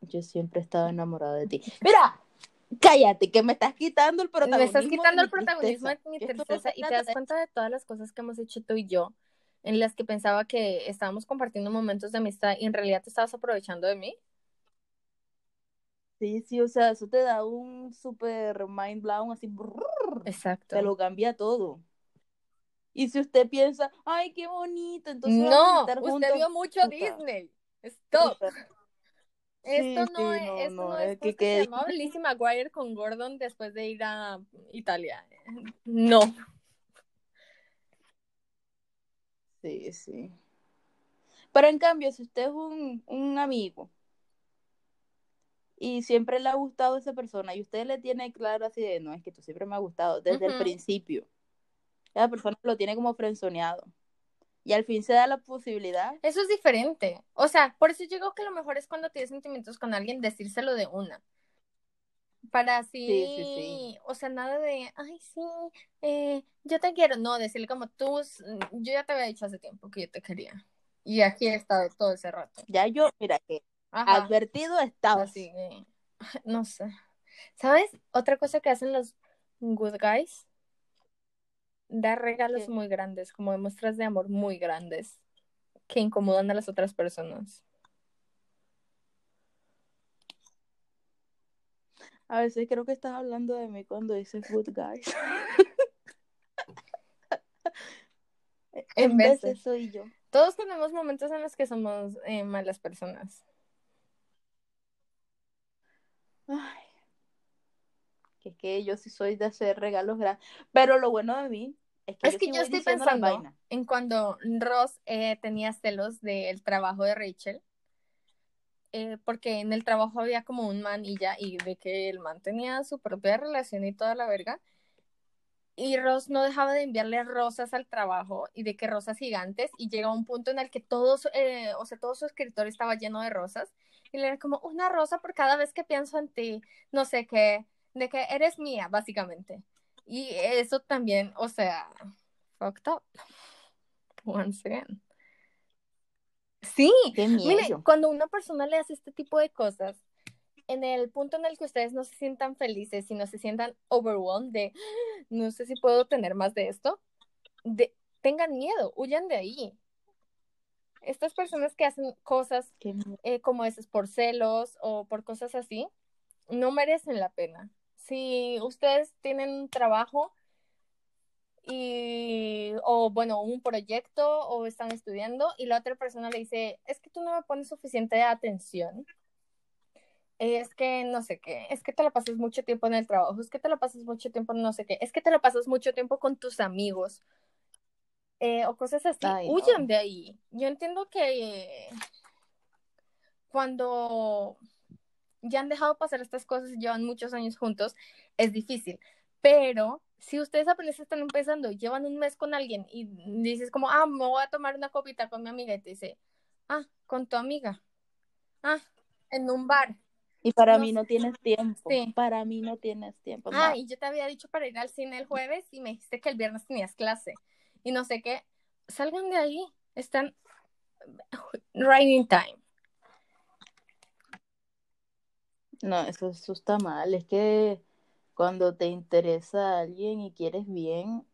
yo siempre he estado enamorada de ti. Mira, cállate, que me estás quitando el protagonismo. Me estás quitando el protagonismo de mi tristeza y te das cuenta de todas las cosas que hemos hecho tú y yo, en las que pensaba que estábamos compartiendo momentos de amistad y en realidad te estabas aprovechando de mí. Sí, sí, o sea, eso te da un super mind blown, así, brrr, Exacto. te lo cambia todo. Y si usted piensa, ay, qué bonito, entonces vamos a No, estar usted juntos. vio mucho puta. Disney. Stop. Puta. Esto Sí, no sí, es, no, esto no, no es que se llamaba Lizzie McGuire con Gordon después de ir a Italia. No. Sí, sí. Pero en cambio, si usted es un, un amigo y siempre le ha gustado esa persona y usted le tiene claro así de, no, es que tú siempre me ha gustado desde el principio, esa persona lo tiene como frenzoneado y al fin se da la posibilidad, Eso es diferente. O sea, por eso yo digo que lo mejor es cuando tienes sentimientos con alguien, decírselo de una. Para así, Sí, sí, sí. o sea, nada de, ay, sí, eh, yo te quiero. No, decirle como tú, yo ya te había dicho hace tiempo que yo te quería. Y aquí he estado todo ese rato. Ya yo, mira que Ajá. advertido. Así que, no sé. ¿Sabes? Otra cosa que hacen los good guys, dar regalos ¿Qué? muy grandes, como muestras de amor muy grandes, que incomodan a las otras personas. A veces creo que estás hablando de mí cuando dices good guys. En en veces. veces soy yo. Todos tenemos momentos en los que somos eh, malas personas. Ay. Que es que yo sí soy de hacer regalos grandes. Pero lo bueno de mí es que Es yo, que sí yo estoy pensando en cuando Ross eh, tenía celos del trabajo de Rachel, eh, porque en el trabajo había como un man y ya, y de que el man tenía su propia relación y toda la verga. Y Ross no dejaba de enviarle rosas al trabajo y de que rosas gigantes, y llega un punto en el que todos, eh, o sea, todo su escritorio estaba lleno de rosas, y le era como una rosa por cada vez que pienso en ti, no sé qué, de que eres mía, básicamente. Y eso también, o sea, fucked up. Once again. Sí, mire, cuando una persona le hace este tipo de cosas, en el punto en el que ustedes no se sientan felices y no se sientan overwhelmed de no sé si puedo tener más de esto, de, tengan miedo, huyan de ahí. Estas personas que hacen cosas eh, como esas por celos o por cosas así, no merecen la pena. Si ustedes tienen un trabajo y, o bueno, un proyecto o están estudiando y la otra persona le dice, es que tú no me pones suficiente atención, es que no sé qué, es que te la pasas mucho tiempo en el trabajo, es que te la pasas mucho tiempo en no sé qué, es que te la pasas mucho tiempo con tus amigos eh, o cosas así, Ay, no. huyan de ahí. Yo entiendo que eh, cuando ya han dejado pasar estas cosas y llevan muchos años juntos, es difícil. Pero si ustedes apenas están empezando, llevan un mes con alguien y dices como, ah, me voy a tomar una copita con mi amiga y te dice, ah, con tu amiga, ah, en un bar. Y para No mí no tienes tiempo. Sí. Para mí no tienes tiempo. Ah, no. y yo te había dicho para ir al cine el jueves y me dijiste que el viernes tenías clase. Y no sé qué. Salgan de ahí. Están in time. No, eso, eso está mal. Es que cuando te interesa a alguien y quieres bien,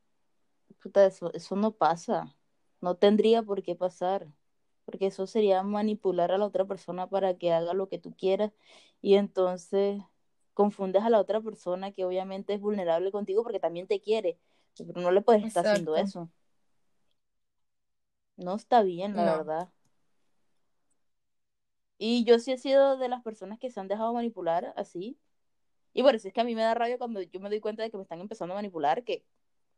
puta, eso, eso no pasa. No tendría por qué pasar. Porque eso sería manipular a la otra persona para que haga lo que tú quieras. Y entonces confundes a la otra persona que obviamente es vulnerable contigo porque también te quiere. Pero no le puedes estar haciendo eso. No está bien, la No. verdad. Y yo sí he sido de las personas que se han dejado manipular así. Y por eso es que a mí me da rabia cuando yo me doy cuenta de que me están empezando a manipular, que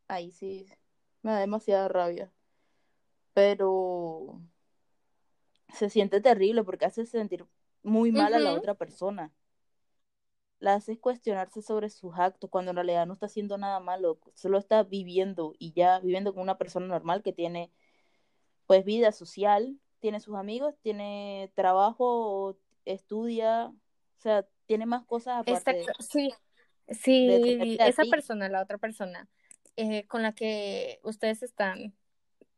ahí sí me da demasiada rabia. Pero se siente terrible porque hace sentir muy mal a la otra persona. La haces cuestionarse sobre sus actos cuando en realidad no está haciendo nada malo, solo está viviendo y ya viviendo con una persona normal que tiene pues vida social, tiene sus amigos, tiene trabajo, estudia, o sea, tiene más cosas aparte de, Exacto. Sí. de Sí, esa ti. persona, la otra persona eh, con la que ustedes están,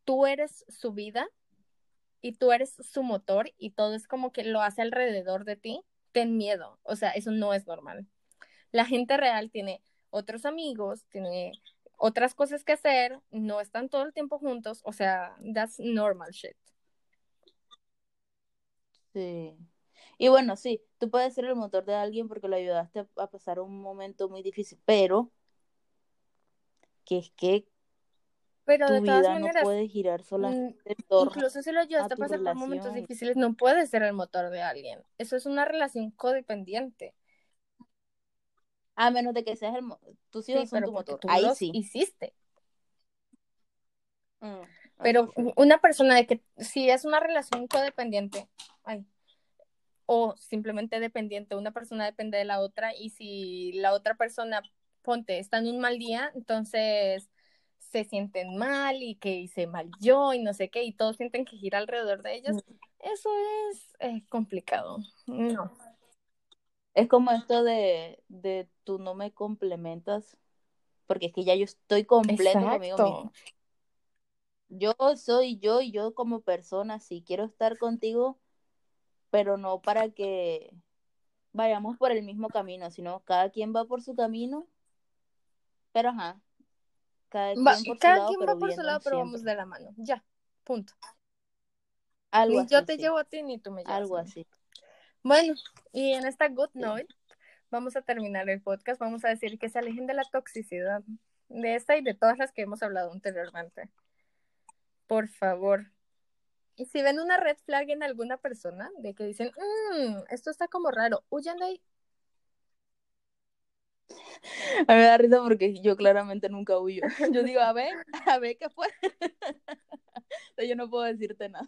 tú eres su vida y tú eres su motor y todo es como que lo hace alrededor de ti, ten miedo. O sea, eso no es normal. La gente real tiene otros amigos, tiene otras cosas que hacer, no están todo el tiempo juntos, o sea, that's normal shit. Sí. Y bueno, sí, tú puedes ser el motor de alguien porque lo ayudaste a, pasar un momento muy difícil, pero que es que Pero tu de todas vida no maneras, puede girar mm, solamente en torno incluso si lo a ayudaste a pasar por momentos difíciles, no puedes ser el motor de alguien. Eso es una relación codependiente. A menos de que seas el... Tus Sí, hijos son tu motor. tú Ahí los sí. hiciste. Mm, Pero sí. una persona de que si es una relación codependiente, ay, o simplemente dependiente, una persona depende de la otra y si la otra persona, ponte, está en un mal día, entonces se sienten mal y que hice mal yo y no sé qué, y todos sienten que gira alrededor de ellos, eso es eh, complicado. No. Es como esto de, de tú no me complementas, porque es que ya yo estoy completo conmigo mismo. Yo soy yo y yo como persona, sí quiero estar contigo, pero no para que vayamos por el mismo camino, sino cada quien va por su camino, pero ajá, cada Va- quien por su cada lado, quien pero va por su lado, pero siempre. vamos de la mano. Ya, punto. Algo Ni así, yo te sí, llevo a ti, ni tú me llevas algo a mí. así. Bueno, y en esta good Sí. note vamos a terminar el podcast. Vamos a decir que se alejen de la toxicidad, de esta y de todas las que hemos hablado anteriormente. Por favor. Y si ven una red flag en alguna persona, de que dicen, "Mm, esto está como raro, huyan de ahí. A mí me da risa porque yo claramente nunca huyo. Yo digo, a ver, a ver qué fue. Entonces yo no puedo decirte nada.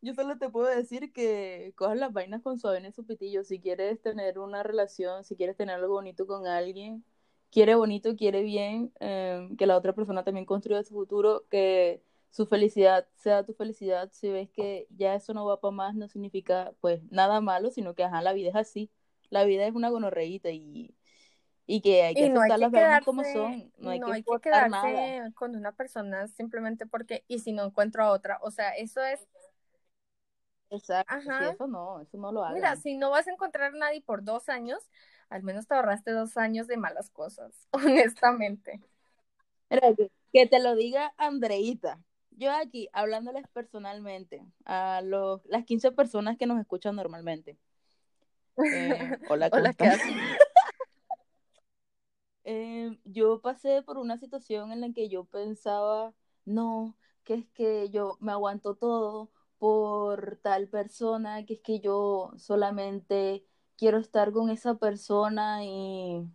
Yo solo te puedo decir que cojas las vainas con suave en su pitillo. Si quieres tener una relación, si quieres tener algo bonito con alguien, quiere bonito, quiere bien, eh, que la otra persona también construya su futuro, que su felicidad sea tu felicidad. Si ves que ya eso no va para más, no significa pues nada malo, sino que ajá, la vida es así. La vida es una gonorreíta y, y que hay que hay aceptar que las vainas como quedarse, son. No hay no que hay que forzar nada. quedarse con una persona simplemente porque, y si no encuentro a otra, o sea, eso es, Exacto, ajá, eso no, eso no lo mira, hagan. si no vas a encontrar a nadie por dos años, al menos te ahorraste dos años de malas cosas, honestamente. Mira, que, que te lo diga Andreita. Yo aquí, hablándoles personalmente a los, las 15 personas que nos escuchan normalmente. Eh, hola, ¿cómo Hola, ¿qué están? haces? Eh, yo pasé por una situación en la que yo pensaba, no, que es que yo me aguanto todo por tal persona, que es que yo solamente quiero estar con esa persona y,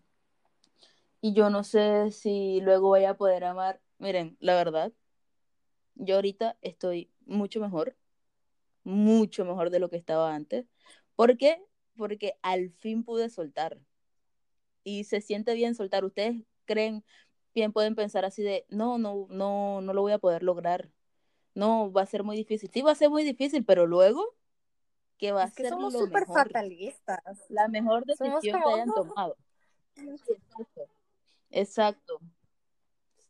y yo no sé si luego voy a poder amar. Miren, la verdad, yo ahorita estoy mucho mejor, mucho mejor de lo que estaba antes. ¿Por qué? Porque al fin pude soltar. Y se siente bien soltar. Ustedes creen, bien pueden pensar así de, no, no, no, no lo voy a poder lograr. No, va a ser muy difícil. Sí, va a ser muy difícil, pero luego, que va Es a que ser somos lo súper mejor, fatalistas. la mejor decisión que hayan tomado. Exacto. Exacto.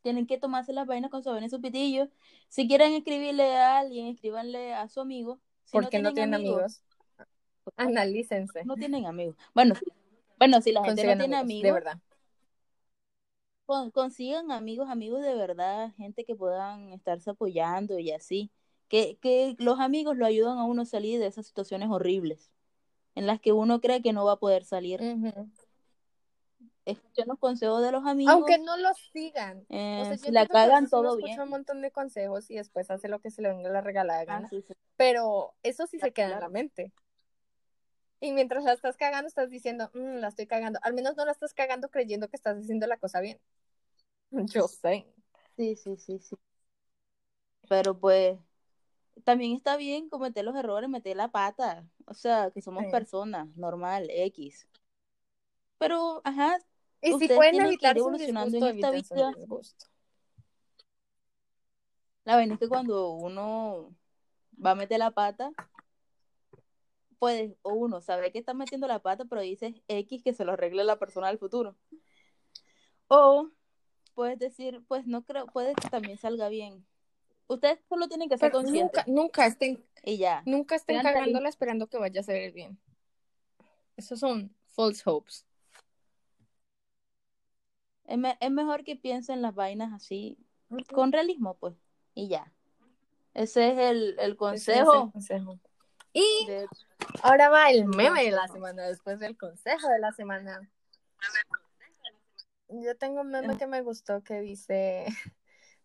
Tienen que tomarse las vainas con su y su pitillo. Si quieren escribirle a alguien, escríbanle a su amigo. Si no porque no tienen tienen amigos, amigos. Analícense. no tienen amigos. Bueno, bueno, si la gente no tiene amigos, de verdad. con- consigan amigos, amigos de verdad, gente que puedan estarse apoyando y así. Que, que los amigos lo ayudan a uno a salir de esas situaciones horribles en las que uno cree que no va a poder salir. Ujú. Escuchen los consejos de los amigos. Aunque no los sigan. eh, O sea, yo la cagan, todo bien. un montón de consejos y después hace lo que se le venga la regalada Ah, sí, sí. Pero eso sí se queda en la mente. Y mientras la estás cagando, estás diciendo, "Mm, la estoy cagando. Al menos no la estás cagando creyendo que estás haciendo la cosa bien. Yo sé. Sí, sí, sí, sí. Pero pues también está bien cometer los errores, meter la pata. O sea, que somos Sí. personas, normal, X. Pero, ajá, Y si pueden evitarse un evolucionando en disgusto, esta vida. un disgusto. La vaina es que cuando uno va a meter la pata, puedes, o uno sabe que está metiendo la pata, pero dices X que se lo arregle la persona del futuro. O puedes decir, pues no creo, puede que también salga bien. Ustedes solo tienen que ser Pero conscientes nunca, nunca estén, y ya. nunca estén cagándola esperando que vaya a salir bien. Esos son false hopes. Es, me- es mejor que piensen las vainas así, con realismo, pues, y ya. Ese es el, el Ese es el consejo. Y ahora va el meme de la semana, después del consejo de la semana. Yo tengo un meme que me gustó que dice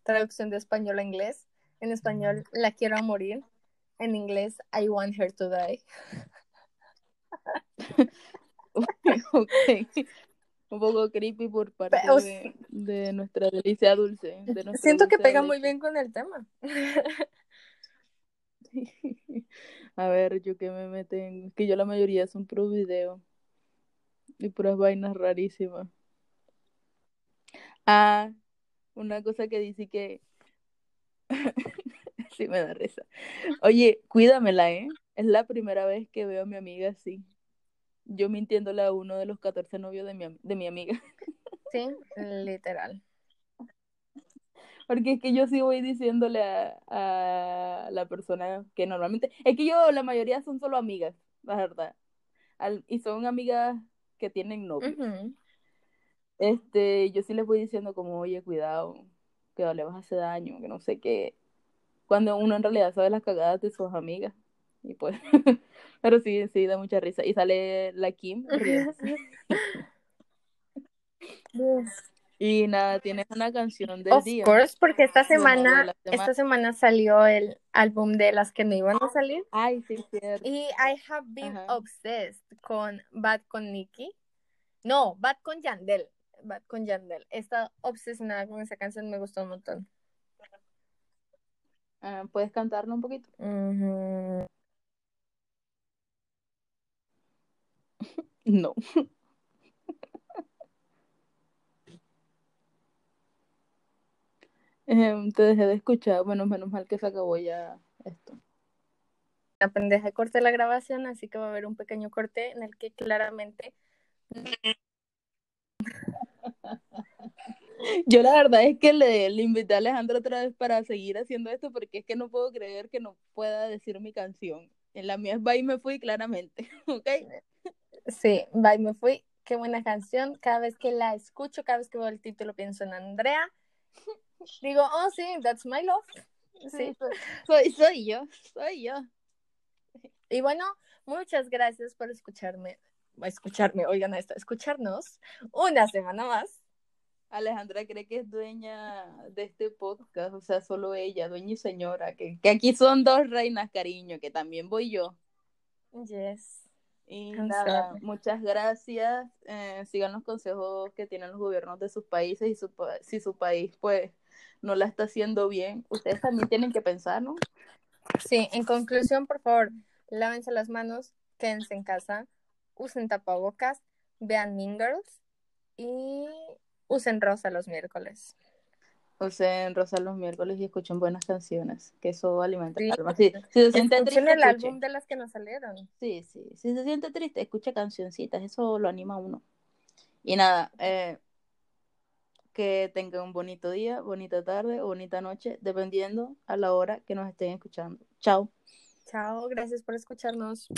traducción de español a inglés. En español, la quiero a morir. En inglés, I want her to die. Ok. Un poco creepy por parte Pero- de, de nuestra delicia dulce. De nuestra Siento que dulce pega muy bien con el tema. A ver, yo qué me meten. Que yo la mayoría son puros videos. Y puras vainas rarísimas. Ah, una cosa que dice que. sí, me da risa. Oye, cuídamela, ¿eh? Es la primera vez que veo a mi amiga así. yo mintiéndole a uno de los 14 novios de mi, de mi amiga. Sí, literal. Porque es que yo sí voy diciéndole a, a, la persona que normalmente. Es que yo, la mayoría son solo amigas, la verdad. Al, y son amigas que tienen novio. Este, yo sí les voy diciendo como, oye, cuidado, que le vas a hacer daño, que no sé qué. Cuando uno en realidad sabe las cagadas de sus amigas. Y pues, pero sí, sí, da mucha risa. Y sale la Kim. Y nada, tienes una canción del of día. Of course, porque esta semana, esta semana salió el álbum de las que no iban a salir. Ay, sí, cierto. Y I have been Ajá. obsessed con Bad con Nicki. No, Bad con Yandel. Bad con Yandel. Está obsesionada con esa canción, me gustó un montón. Uh, ¿Puedes cantarlo un poquito? Uh -huh. no. Eh, te dejé de escuchar, bueno, menos mal que se acabó ya esto. La pendeja corté la grabación, así que va a haber un pequeño corte en el que claramente... Yo la verdad es que le, le invité a Alejandro otra vez para seguir haciendo esto porque es que no puedo creer que no pueda decir mi canción. En la mía es Bye Me Fui claramente, ¿ok? Sí, Bye Me Fui, qué buena canción. Cada vez que la escucho, cada vez que veo el título pienso en Andrea. Digo, oh sí, that's my love. Sí. Soy, soy yo, soy yo. Y bueno, muchas gracias por escucharme, escucharme, oigan esto, escucharnos una semana más. Alejandra cree que es dueña de este podcast, o sea, solo ella, dueña y señora, que, que aquí son dos reinas, cariño, que también voy yo. Yes. Y nada, muchas gracias. Eh, sigan los consejos que tienen los gobiernos de sus países y su, si su país pues no la está haciendo bien, ustedes también tienen que pensar, ¿no? Sí, en conclusión, por favor, lávense las manos, quédense en casa, usen tapabocas, vean Mean Girls y usen rosa los miércoles. Usen rosa los miércoles y escuchen buenas canciones, que eso alimenta sí. el alma. Sí, si se siente escuchen triste, el escuche. álbum de las que nos salieron. Sí, sí. Si se siente triste, escucha cancioncitas, eso lo anima a uno. Y nada, eh, que tengan un bonito día, bonita tarde o bonita noche, dependiendo a la hora que nos estén escuchando. Chao. Chao, gracias por escucharnos.